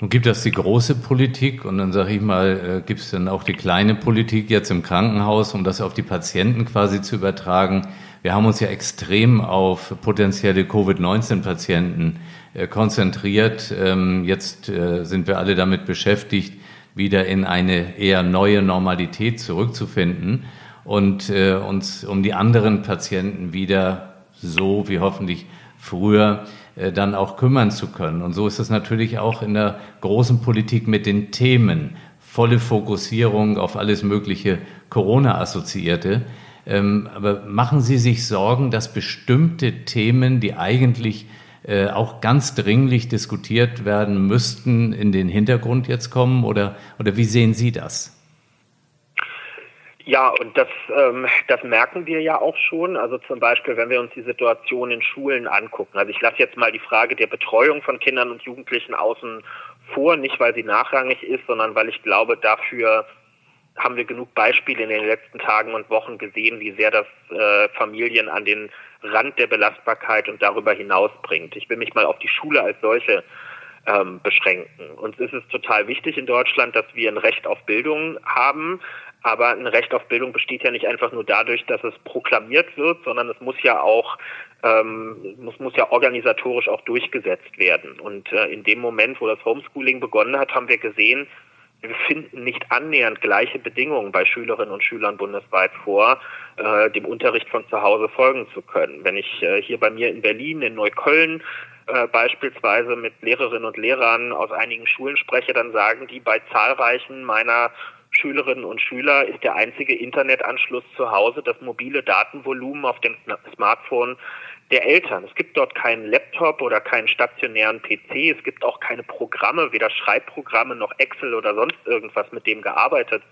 Nun gibt es die große Politik und dann sage ich mal, äh, gibt es dann auch die kleine Politik jetzt im Krankenhaus, um das auf die Patienten quasi zu übertragen. Wir haben uns ja extrem auf potenzielle Covid-19-Patienten äh, konzentriert. Ähm, jetzt äh, sind wir alle damit beschäftigt, wieder in eine eher neue Normalität zurückzufinden und uns um die anderen Patienten wieder so wie hoffentlich früher äh, dann auch kümmern zu können. Und so ist es natürlich auch in der großen Politik mit den Themen. Volle Fokussierung auf alles mögliche Corona-Assoziierte. Ähm, aber machen Sie sich Sorgen, dass bestimmte Themen, die eigentlich äh, auch ganz dringlich diskutiert werden müssten, in den Hintergrund jetzt kommen? Oder, oder wie sehen Sie das? Ja, und das, ähm, das merken wir ja auch schon. Also zum Beispiel, wenn wir uns die Situation in Schulen angucken. Also ich lasse jetzt mal die Frage der Betreuung von Kindern und Jugendlichen außen vor, nicht weil sie nachrangig ist, sondern weil ich glaube, dafür haben wir genug Beispiele in den letzten Tagen und Wochen gesehen, wie sehr das äh, Familien an den Rand der Belastbarkeit und darüber hinaus bringt. Ich will mich mal auf die Schule als solche ähm, beschränken. Uns ist es total wichtig in Deutschland, dass wir ein Recht auf Bildung haben. Aber ein Recht auf Bildung besteht ja nicht einfach nur dadurch, dass es proklamiert wird, sondern es muss ja auch ähm, muss, muss ja organisatorisch auch durchgesetzt werden. Und äh, in dem Moment, wo das Homeschooling begonnen hat, haben wir gesehen, wir finden nicht annähernd gleiche Bedingungen bei Schülerinnen und Schülern bundesweit vor, äh, dem Unterricht von zu Hause folgen zu können. Wenn ich äh, hier bei mir in Berlin, in Neukölln äh, beispielsweise mit Lehrerinnen und Lehrern aus einigen Schulen spreche, dann sagen die bei zahlreichen meiner Schülerinnen und Schüler ist der einzige Internetanschluss zu Hause das mobile Datenvolumen auf dem Smartphone der Eltern. Es gibt dort keinen Laptop oder keinen stationären PC. Es gibt auch keine Programme, weder Schreibprogramme noch Excel oder sonst irgendwas, mit dem gearbeitet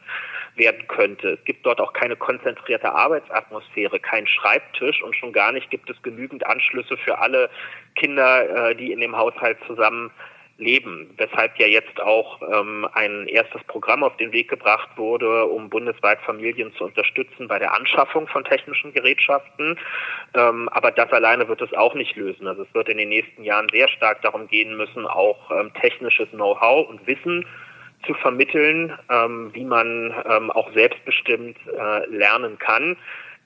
werden könnte. Es gibt dort auch keine konzentrierte Arbeitsatmosphäre, keinen Schreibtisch und schon gar nicht gibt es genügend Anschlüsse für alle Kinder, äh, die in dem Haushalt zusammen leben, weshalb ja jetzt auch ähm, ein erstes Programm auf den Weg gebracht wurde, um bundesweit Familien zu unterstützen bei der Anschaffung von technischen Gerätschaften. Ähm, aber das alleine wird es auch nicht lösen. Also es wird in den nächsten Jahren sehr stark darum gehen müssen, auch ähm, technisches Know-how und Wissen zu vermitteln, ähm, wie man ähm, auch selbstbestimmt äh, lernen kann.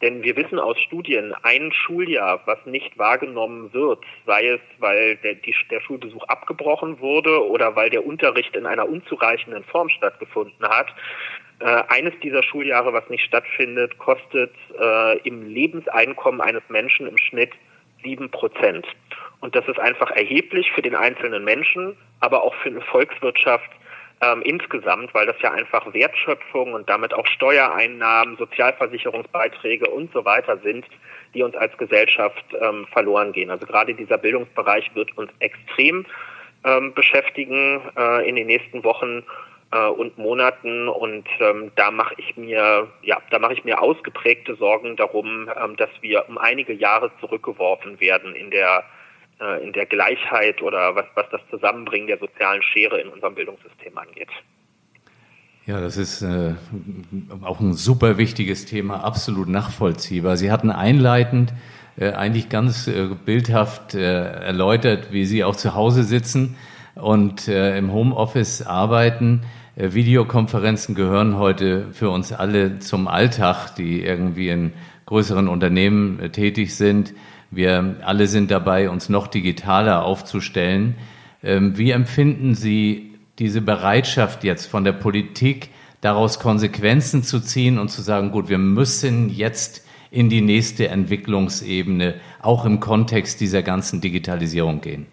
Denn wir wissen aus Studien, ein Schuljahr, was nicht wahrgenommen wird, sei es, weil der, die, der Schulbesuch abgebrochen wurde oder weil der Unterricht in einer unzureichenden Form stattgefunden hat, äh, eines dieser Schuljahre, was nicht stattfindet, kostet äh, im Lebenseinkommen eines Menschen im Schnitt sieben Prozent. Und das ist einfach erheblich für den einzelnen Menschen, aber auch für eine Volkswirtschaft ähm, insgesamt, weil das ja einfach Wertschöpfung und damit auch Steuereinnahmen, Sozialversicherungsbeiträge und so weiter sind, die uns als Gesellschaft ähm, verloren gehen. Also gerade dieser Bildungsbereich wird uns extrem ähm, beschäftigen äh, in den nächsten Wochen äh, und Monaten und ähm, da mache ich mir ja da mache ich mir ausgeprägte Sorgen darum, ähm, dass wir um einige Jahre zurückgeworfen werden in der äh, in der Gleichheit oder was, was das Zusammenbringen der sozialen Schere in unserem Bildungssystem angeht. Ja, das ist äh, auch ein super wichtiges Thema, absolut nachvollziehbar. Sie hatten einleitend äh, eigentlich ganz äh, bildhaft äh, erläutert, wie Sie auch zu Hause sitzen und äh, im Homeoffice arbeiten. Äh, Videokonferenzen gehören heute für uns alle zum Alltag, die irgendwie in größeren Unternehmen tätig sind. Wir alle sind dabei, uns noch digitaler aufzustellen. Ähm, wie empfinden Sie diese Bereitschaft jetzt von der Politik, daraus Konsequenzen zu ziehen und zu sagen, gut, wir müssen jetzt in die nächste Entwicklungsebene, auch im Kontext dieser ganzen Digitalisierung gehen?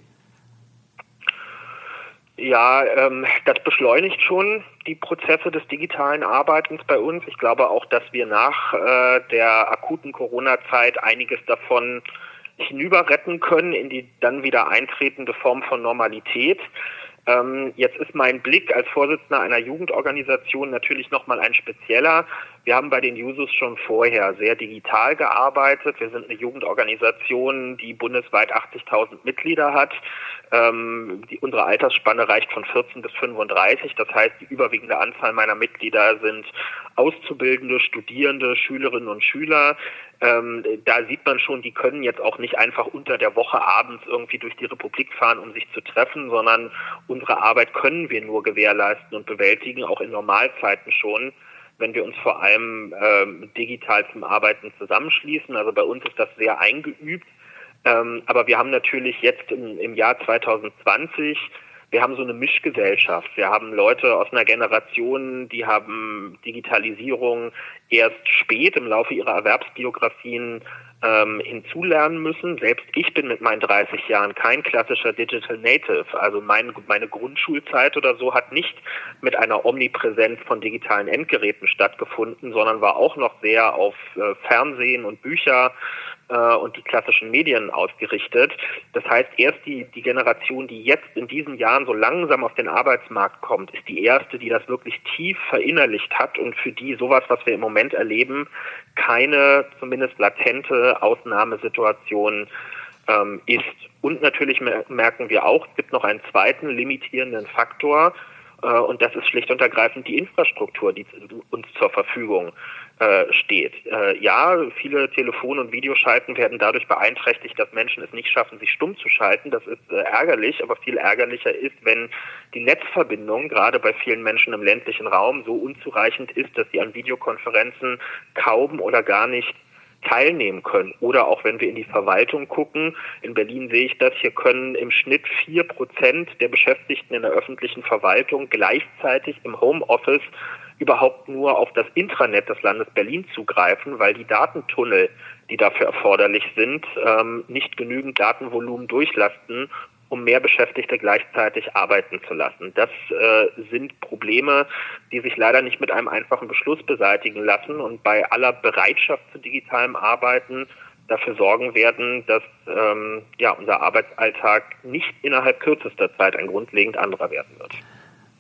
Ja, ähm, das beschleunigt schon die Prozesse des digitalen Arbeitens bei uns. Ich glaube auch, dass wir nach äh, der akuten Corona-Zeit einiges davon hinüber retten können in die dann wieder eintretende Form von Normalität. Ähm, jetzt ist mein Blick als Vorsitzender einer Jugendorganisation natürlich nochmal ein spezieller. Wir haben bei den Jusos schon vorher sehr digital gearbeitet. Wir sind eine Jugendorganisation, die bundesweit 80.000 Mitglieder hat. Ähm, die, unsere Altersspanne reicht von 14 bis 35. Das heißt, die überwiegende Anzahl meiner Mitglieder sind Auszubildende, Studierende, Schülerinnen und Schüler, ähm, da sieht man schon, die können jetzt auch nicht einfach unter der Woche abends irgendwie durch die Republik fahren, um sich zu treffen, sondern unsere Arbeit können wir nur gewährleisten und bewältigen, auch in Normalzeiten schon wenn wir uns vor allem ähm, digital zum Arbeiten zusammenschließen. Also bei uns ist das sehr eingeübt. Ähm, aber wir haben natürlich jetzt im, im Jahr 2020 wir haben so eine Mischgesellschaft. Wir haben Leute aus einer Generation, die haben Digitalisierung erst spät im Laufe ihrer Erwerbsbiografien ähm, hinzulernen müssen. Selbst ich bin mit meinen 30 Jahren kein klassischer Digital Native. Also mein, meine Grundschulzeit oder so hat nicht mit einer Omnipräsenz von digitalen Endgeräten stattgefunden, sondern war auch noch sehr auf äh, Fernsehen und Bücher äh, und die klassischen Medien ausgerichtet. Das heißt, erst die, die Generation, die jetzt in diesen Jahren so langsam auf den Arbeitsmarkt kommt, ist die erste, die das wirklich tief verinnerlicht hat und für die sowas, was wir im Moment erleben, keine zumindest latente Ausnahmesituation ähm, ist. Und natürlich merken wir auch, es gibt noch einen zweiten limitierenden Faktor, äh, und das ist schlicht und ergreifend die Infrastruktur, die uns zur Verfügung äh, steht. Äh, ja, viele Telefon- und Videoschalten werden dadurch beeinträchtigt, dass Menschen es nicht schaffen, sich stumm zu schalten. Das ist äh, ärgerlich, aber viel ärgerlicher ist, wenn die Netzverbindung gerade bei vielen Menschen im ländlichen Raum so unzureichend ist, dass sie an Videokonferenzen kaum oder gar nicht teilnehmen können. Oder auch wenn wir in die Verwaltung gucken, in Berlin sehe ich das, hier können im Schnitt vier Prozent der Beschäftigten in der öffentlichen Verwaltung gleichzeitig im Homeoffice überhaupt nur auf das Intranet des Landes Berlin zugreifen, weil die Datentunnel, die dafür erforderlich sind, ähm, nicht genügend Datenvolumen durchlasten, um mehr Beschäftigte gleichzeitig arbeiten zu lassen. Das äh, sind Probleme, die sich leider nicht mit einem einfachen Beschluss beseitigen lassen und bei aller Bereitschaft zu digitalem Arbeiten dafür sorgen werden, dass ähm, ja, unser Arbeitsalltag nicht innerhalb kürzester Zeit ein grundlegend anderer werden wird.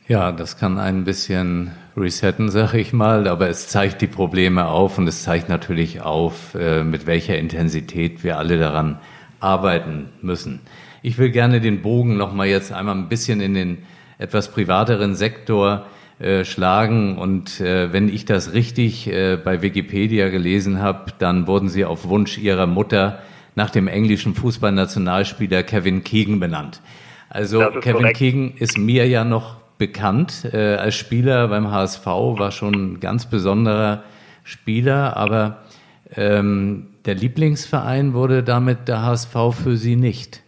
Ja, das kann ein bisschen resetten, sag ich mal, aber es zeigt die Probleme auf und es zeigt natürlich auf, äh, mit welcher Intensität wir alle daran arbeiten müssen. Ich will gerne den Bogen noch mal jetzt einmal ein bisschen in den etwas privateren Sektor äh, schlagen und äh, wenn ich das richtig äh, bei Wikipedia gelesen habe, dann wurden Sie auf Wunsch Ihrer Mutter nach dem englischen Fußballnationalspieler Kevin Keegan benannt. Also Kevin korrekt. Keegan ist mir ja noch bekannt äh, als Spieler beim HSV, war schon ein ganz besonderer Spieler, aber ähm, der Lieblingsverein wurde damit der HSV für Sie nicht.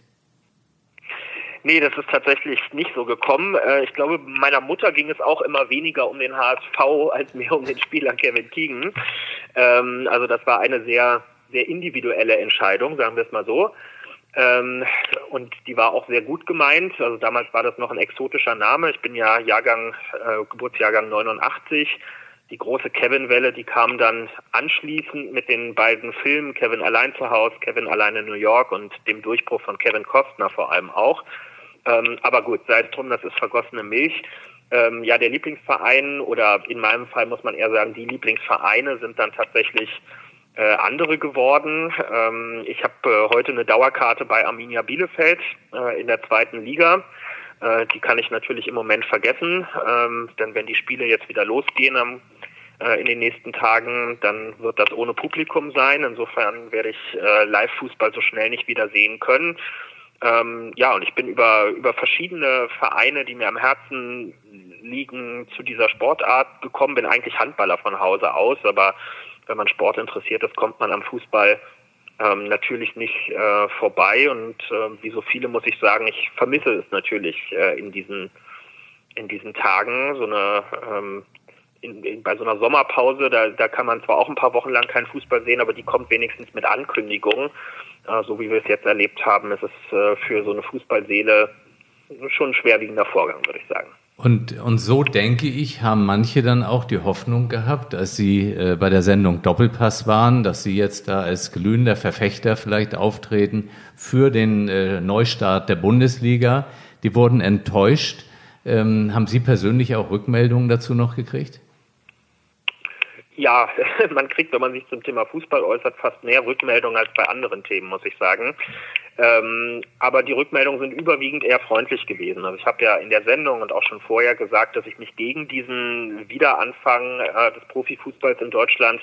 Nee, das ist tatsächlich nicht so gekommen. Äh, ich glaube, meiner Mutter ging es auch immer weniger um den HSV als mehr um den Spieler Kevin Keegan. Ähm, also das war eine sehr, sehr individuelle Entscheidung, sagen wir es mal so. Ähm, und die war auch sehr gut gemeint. Also damals war das noch ein exotischer Name. Ich bin ja Jahrgang, äh, Geburtsjahrgang 89. Die große Kevin-Welle, die kam dann anschließend mit den beiden Filmen Kevin allein zu Hause, Kevin allein in New York und dem Durchbruch von Kevin Costner vor allem auch. Ähm, aber gut, sei es drum, das ist vergossene Milch. Ähm, ja, der Lieblingsverein oder in meinem Fall muss man eher sagen, die Lieblingsvereine sind dann tatsächlich äh, andere geworden. Ähm, ich habe äh, heute eine Dauerkarte bei Arminia Bielefeld äh, in der zweiten Liga. Äh, die kann ich natürlich im Moment vergessen, ähm, denn wenn die Spiele jetzt wieder losgehen am, äh, in den nächsten Tagen, dann wird das ohne Publikum sein. Insofern werde ich äh, Live-Fußball so schnell nicht wieder sehen können. Ähm, ja, und ich bin über, über verschiedene Vereine, die mir am Herzen liegen, zu dieser Sportart gekommen, bin eigentlich Handballer von Hause aus, aber wenn man Sport interessiert ist, kommt man am Fußball ähm, natürlich nicht äh, vorbei. Und äh, wie so viele muss ich sagen, ich vermisse es natürlich äh, in diesen in diesen Tagen. So eine ähm, in, in, bei so einer Sommerpause, da, da kann man zwar auch ein paar Wochen lang keinen Fußball sehen, aber die kommt wenigstens mit Ankündigungen. Äh, so wie wir es jetzt erlebt haben, ist es äh, für so eine Fußballseele schon ein schwerwiegender Vorgang, würde ich sagen. Und, und so denke ich, haben manche dann auch die Hoffnung gehabt, als sie äh, bei der Sendung Doppelpass waren, dass sie jetzt da als glühender Verfechter vielleicht auftreten für den äh, Neustart der Bundesliga. Die wurden enttäuscht. Ähm, haben Sie persönlich auch Rückmeldungen dazu noch gekriegt? Ja, (laughs) man kriegt, wenn man sich zum Thema Fußball äußert, fast mehr Rückmeldungen als bei anderen Themen, muss ich sagen. Ähm, aber die Rückmeldungen sind überwiegend eher freundlich gewesen. Also ich habe ja in der Sendung und auch schon vorher gesagt, dass ich mich gegen diesen Wiederanfang äh, des Profifußballs in Deutschland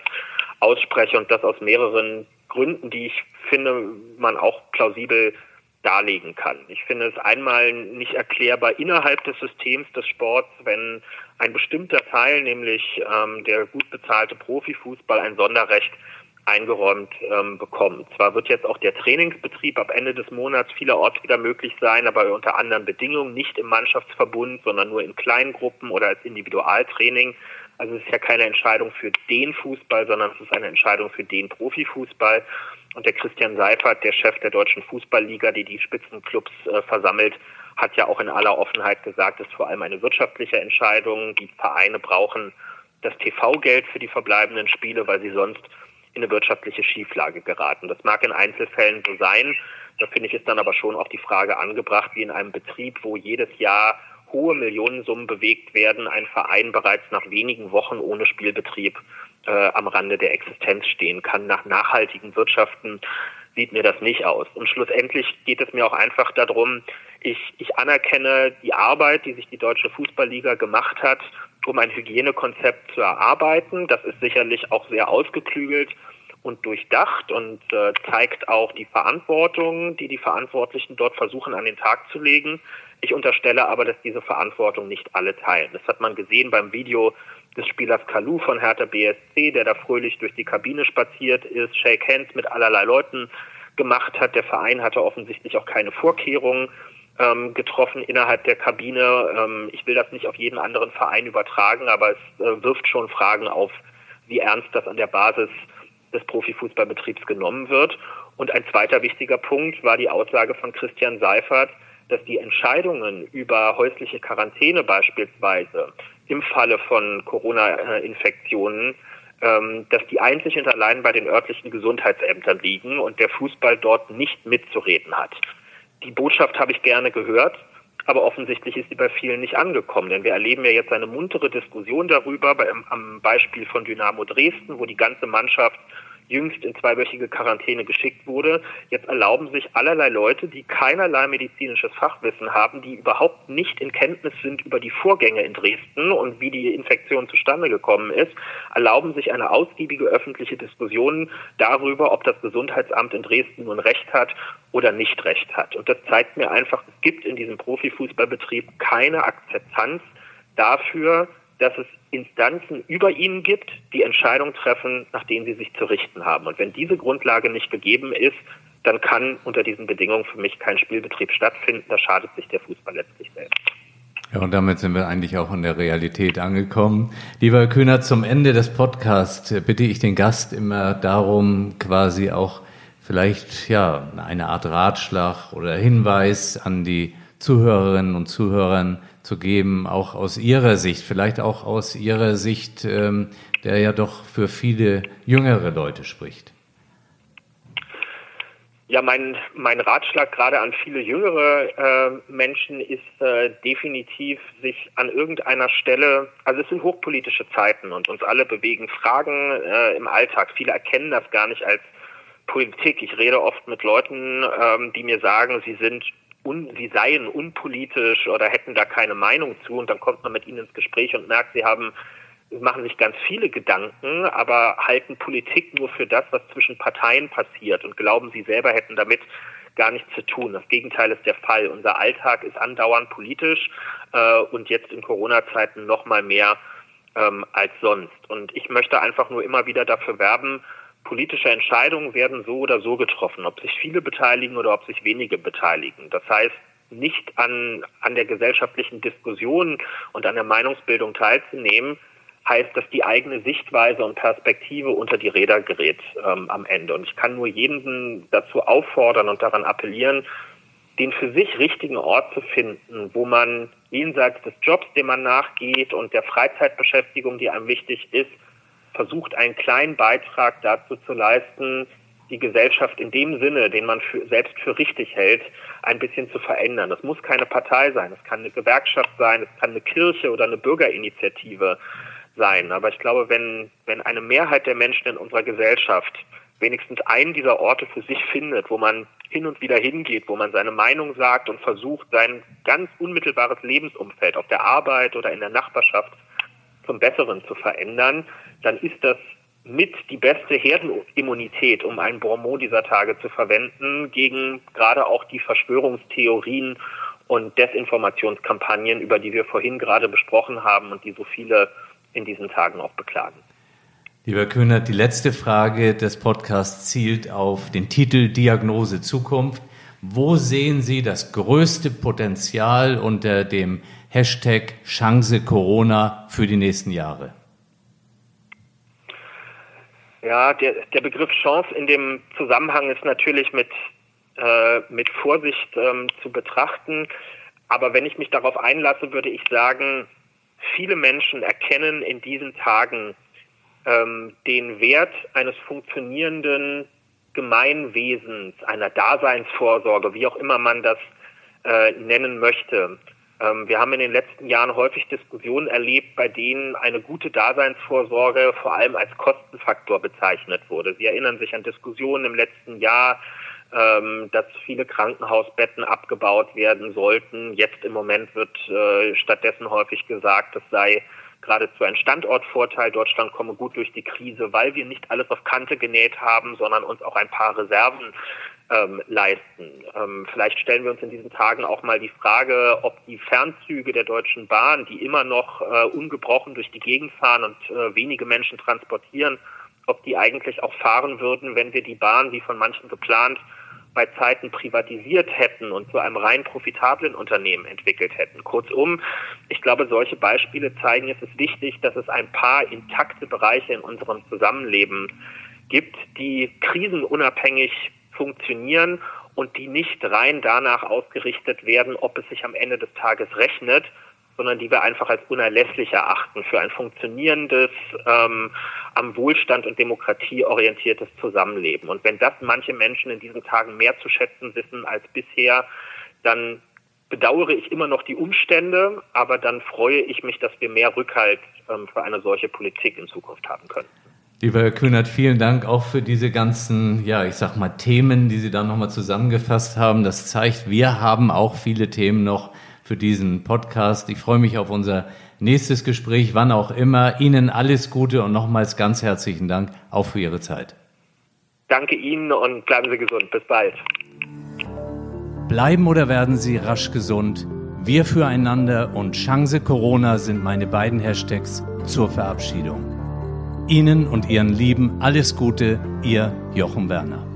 ausspreche und das aus mehreren Gründen, die ich finde, man auch plausibel darlegen kann. Ich finde es einmal nicht erklärbar innerhalb des Systems des Sports, wenn ein bestimmter Teil, nämlich ähm, der gut bezahlte Profifußball, ein Sonderrecht eingeräumt ähm, bekommen. Zwar wird jetzt auch der Trainingsbetrieb ab Ende des Monats vielerorts wieder möglich sein, aber unter anderen Bedingungen, nicht im Mannschaftsverbund, sondern nur in kleinen Gruppen oder als Individualtraining. Also es ist ja keine Entscheidung für den Fußball, sondern es ist eine Entscheidung für den Profifußball. Und der Christian Seifert, der Chef der Deutschen Fußballliga, die die Spitzenclubs äh, versammelt, hat ja auch in aller Offenheit gesagt, es ist vor allem eine wirtschaftliche Entscheidung. Die Vereine brauchen das TV-Geld für die verbleibenden Spiele, weil sie sonst in eine wirtschaftliche Schieflage geraten. Das mag in Einzelfällen so sein. Da finde ich es dann aber schon auch die Frage angebracht, wie in einem Betrieb, wo jedes Jahr hohe Millionensummen bewegt werden, ein Verein bereits nach wenigen Wochen ohne Spielbetrieb äh, am Rande der Existenz stehen kann. Nach nachhaltigen Wirtschaften sieht mir das nicht aus. Und schlussendlich geht es mir auch einfach darum, ich, ich anerkenne die Arbeit, die sich die Deutsche Fußballliga gemacht hat, um ein Hygienekonzept zu erarbeiten. Das ist sicherlich auch sehr ausgeklügelt und durchdacht und äh, zeigt auch die Verantwortung, die die Verantwortlichen dort versuchen an den Tag zu legen. Ich unterstelle aber, dass diese Verantwortung nicht alle teilen. Das hat man gesehen beim Video des Spielers Kalu von Hertha BSC, der da fröhlich durch die Kabine spaziert ist, Shake Hands mit allerlei Leuten gemacht hat. Der Verein hatte offensichtlich auch keine Vorkehrungen ähm, getroffen innerhalb der Kabine. Ähm, ich will das nicht auf jeden anderen Verein übertragen, aber es äh, wirft schon Fragen auf, wie ernst das an der Basis des Profifußballbetriebs genommen wird. Und ein zweiter wichtiger Punkt war die Aussage von Christian Seifert, dass die Entscheidungen über häusliche Quarantäne beispielsweise im Falle von Corona-Infektionen, ähm, dass die einzig und allein bei den örtlichen Gesundheitsämtern liegen und der Fußball dort nicht mitzureden hat. Die Botschaft habe ich gerne gehört, aber offensichtlich ist sie bei vielen nicht angekommen, denn wir erleben ja jetzt eine muntere Diskussion darüber, bei, am Beispiel von Dynamo Dresden, wo die ganze Mannschaft jüngst in zweiwöchige Quarantäne geschickt wurde. Jetzt erlauben sich allerlei Leute, die keinerlei medizinisches Fachwissen haben, die überhaupt nicht in Kenntnis sind über die Vorgänge in Dresden und wie die Infektion zustande gekommen ist, erlauben sich eine ausgiebige öffentliche Diskussion darüber, ob das Gesundheitsamt in Dresden nun Recht hat oder nicht Recht hat. Und das zeigt mir einfach, es gibt in diesem Profifußballbetrieb keine Akzeptanz dafür, dass es Instanzen über ihnen gibt, die Entscheidungen treffen, nach denen sie sich zu richten haben. Und wenn diese Grundlage nicht gegeben ist, dann kann unter diesen Bedingungen für mich kein Spielbetrieb stattfinden. Da schadet sich der Fußball letztlich selbst. Ja, und damit sind wir eigentlich auch in der Realität angekommen. Lieber Herr Kühner, zum Ende des Podcasts bitte ich den Gast immer darum, quasi auch vielleicht ja eine Art Ratschlag oder Hinweis an die Zuhörerinnen und Zuhörern zu geben, auch aus Ihrer Sicht, vielleicht auch aus Ihrer Sicht, ähm, der ja doch für viele jüngere Leute spricht? Ja, mein, mein Ratschlag gerade an viele jüngere äh, Menschen ist äh, definitiv, sich an irgendeiner Stelle, also es sind hochpolitische Zeiten und uns alle bewegen Fragen äh, im Alltag. Viele erkennen das gar nicht als Politik. Ich rede oft mit Leuten, ähm, die mir sagen, sie sind un, sie seien unpolitisch oder hätten da keine Meinung zu und dann kommt man mit ihnen ins Gespräch und merkt, sie haben machen sich ganz viele Gedanken, aber halten Politik nur für das, was zwischen Parteien passiert und glauben, sie selber hätten damit gar nichts zu tun. Das Gegenteil ist der Fall. Unser Alltag ist andauernd politisch äh, und jetzt in Corona-Zeiten noch mal mehr ähm, als sonst. Und ich möchte einfach nur immer wieder dafür werben, politische Entscheidungen werden so oder so getroffen, ob sich viele beteiligen oder ob sich wenige beteiligen. Das heißt, nicht an, an der gesellschaftlichen Diskussion und an der Meinungsbildung teilzunehmen, heißt, dass die eigene Sichtweise und Perspektive unter die Räder gerät ähm, am Ende. Und ich kann nur jeden dazu auffordern und daran appellieren, den für sich richtigen Ort zu finden, wo man jenseits des Jobs, dem man nachgeht und der Freizeitbeschäftigung, die einem wichtig ist, versucht, einen kleinen Beitrag dazu zu leisten, die Gesellschaft in dem Sinne, den man für, selbst für richtig hält, ein bisschen zu verändern. Das muss keine Partei sein, es kann eine Gewerkschaft sein, es kann eine Kirche oder eine Bürgerinitiative sein. Aber ich glaube, wenn, wenn eine Mehrheit der Menschen in unserer Gesellschaft wenigstens einen dieser Orte für sich findet, wo man hin und wieder hingeht, wo man seine Meinung sagt und versucht, sein ganz unmittelbares Lebensumfeld auf der Arbeit oder in der Nachbarschaft zum Besseren zu verändern, dann ist das mit die beste Herdenimmunität, um einen Bonmot dieser Tage zu verwenden, gegen gerade auch die Verschwörungstheorien und Desinformationskampagnen, über die wir vorhin gerade besprochen haben und die so viele in diesen Tagen auch beklagen. Lieber Kühnert, die letzte Frage des Podcasts zielt auf den Titel Diagnose Zukunft. Wo sehen Sie das größte Potenzial unter dem Hashtag Chance Corona für die nächsten Jahre? Ja, der, der Begriff Chance in dem Zusammenhang ist natürlich mit, äh, mit Vorsicht ähm, zu betrachten. Aber wenn ich mich darauf einlasse, würde ich sagen, viele Menschen erkennen in diesen Tagen ähm, den Wert eines funktionierenden Gemeinwesens, einer Daseinsvorsorge, wie auch immer man das äh, nennen möchte. Ähm, wir haben in den letzten Jahren häufig Diskussionen erlebt, bei denen eine gute Daseinsvorsorge vor allem als Kostenfaktor bezeichnet wurde. Sie erinnern sich an Diskussionen im letzten Jahr, ähm, dass viele Krankenhausbetten abgebaut werden sollten. Jetzt im Moment wird äh, stattdessen häufig gesagt, es sei geradezu ein Standortvorteil. Deutschland komme gut durch die Krise, weil wir nicht alles auf Kante genäht haben, sondern uns auch ein paar Reserven ähm, leisten. Ähm, vielleicht stellen wir uns in diesen Tagen auch mal die Frage, ob die Fernzüge der Deutschen Bahn, die immer noch äh, ungebrochen durch die Gegend fahren und äh, wenige Menschen transportieren, ob die eigentlich auch fahren würden, wenn wir die Bahn, wie von manchen geplant, bei Zeiten privatisiert hätten und zu einem rein profitablen Unternehmen entwickelt hätten. Kurzum, ich glaube, solche Beispiele zeigen, es ist wichtig, dass es ein paar intakte Bereiche in unserem Zusammenleben gibt, die krisenunabhängig funktionieren und die nicht rein danach ausgerichtet werden, ob es sich am Ende des Tages rechnet, sondern die wir einfach als unerlässlich erachten für ein funktionierendes, ähm, am Wohlstand und Demokratie orientiertes Zusammenleben. Und wenn das manche Menschen in diesen Tagen mehr zu schätzen wissen als bisher, dann bedauere ich immer noch die Umstände, aber dann freue ich mich, dass wir mehr Rückhalt ähm, für eine solche Politik in Zukunft haben können. Lieber Herr Kühnert, vielen Dank auch für diese ganzen, ja, ich sag mal, Themen, die Sie da nochmal zusammengefasst haben. Das zeigt, wir haben auch viele Themen noch für diesen Podcast. Ich freue mich auf unser nächstes Gespräch, wann auch immer. Ihnen alles Gute und nochmals ganz herzlichen Dank auch für Ihre Zeit. Danke Ihnen und bleiben Sie gesund. Bis bald. Bleiben oder werden Sie rasch gesund? Wir füreinander und Chance Corona sind meine beiden Hashtags zur Verabschiedung. Ihnen und Ihren Lieben alles Gute, Ihr Jochen Werner.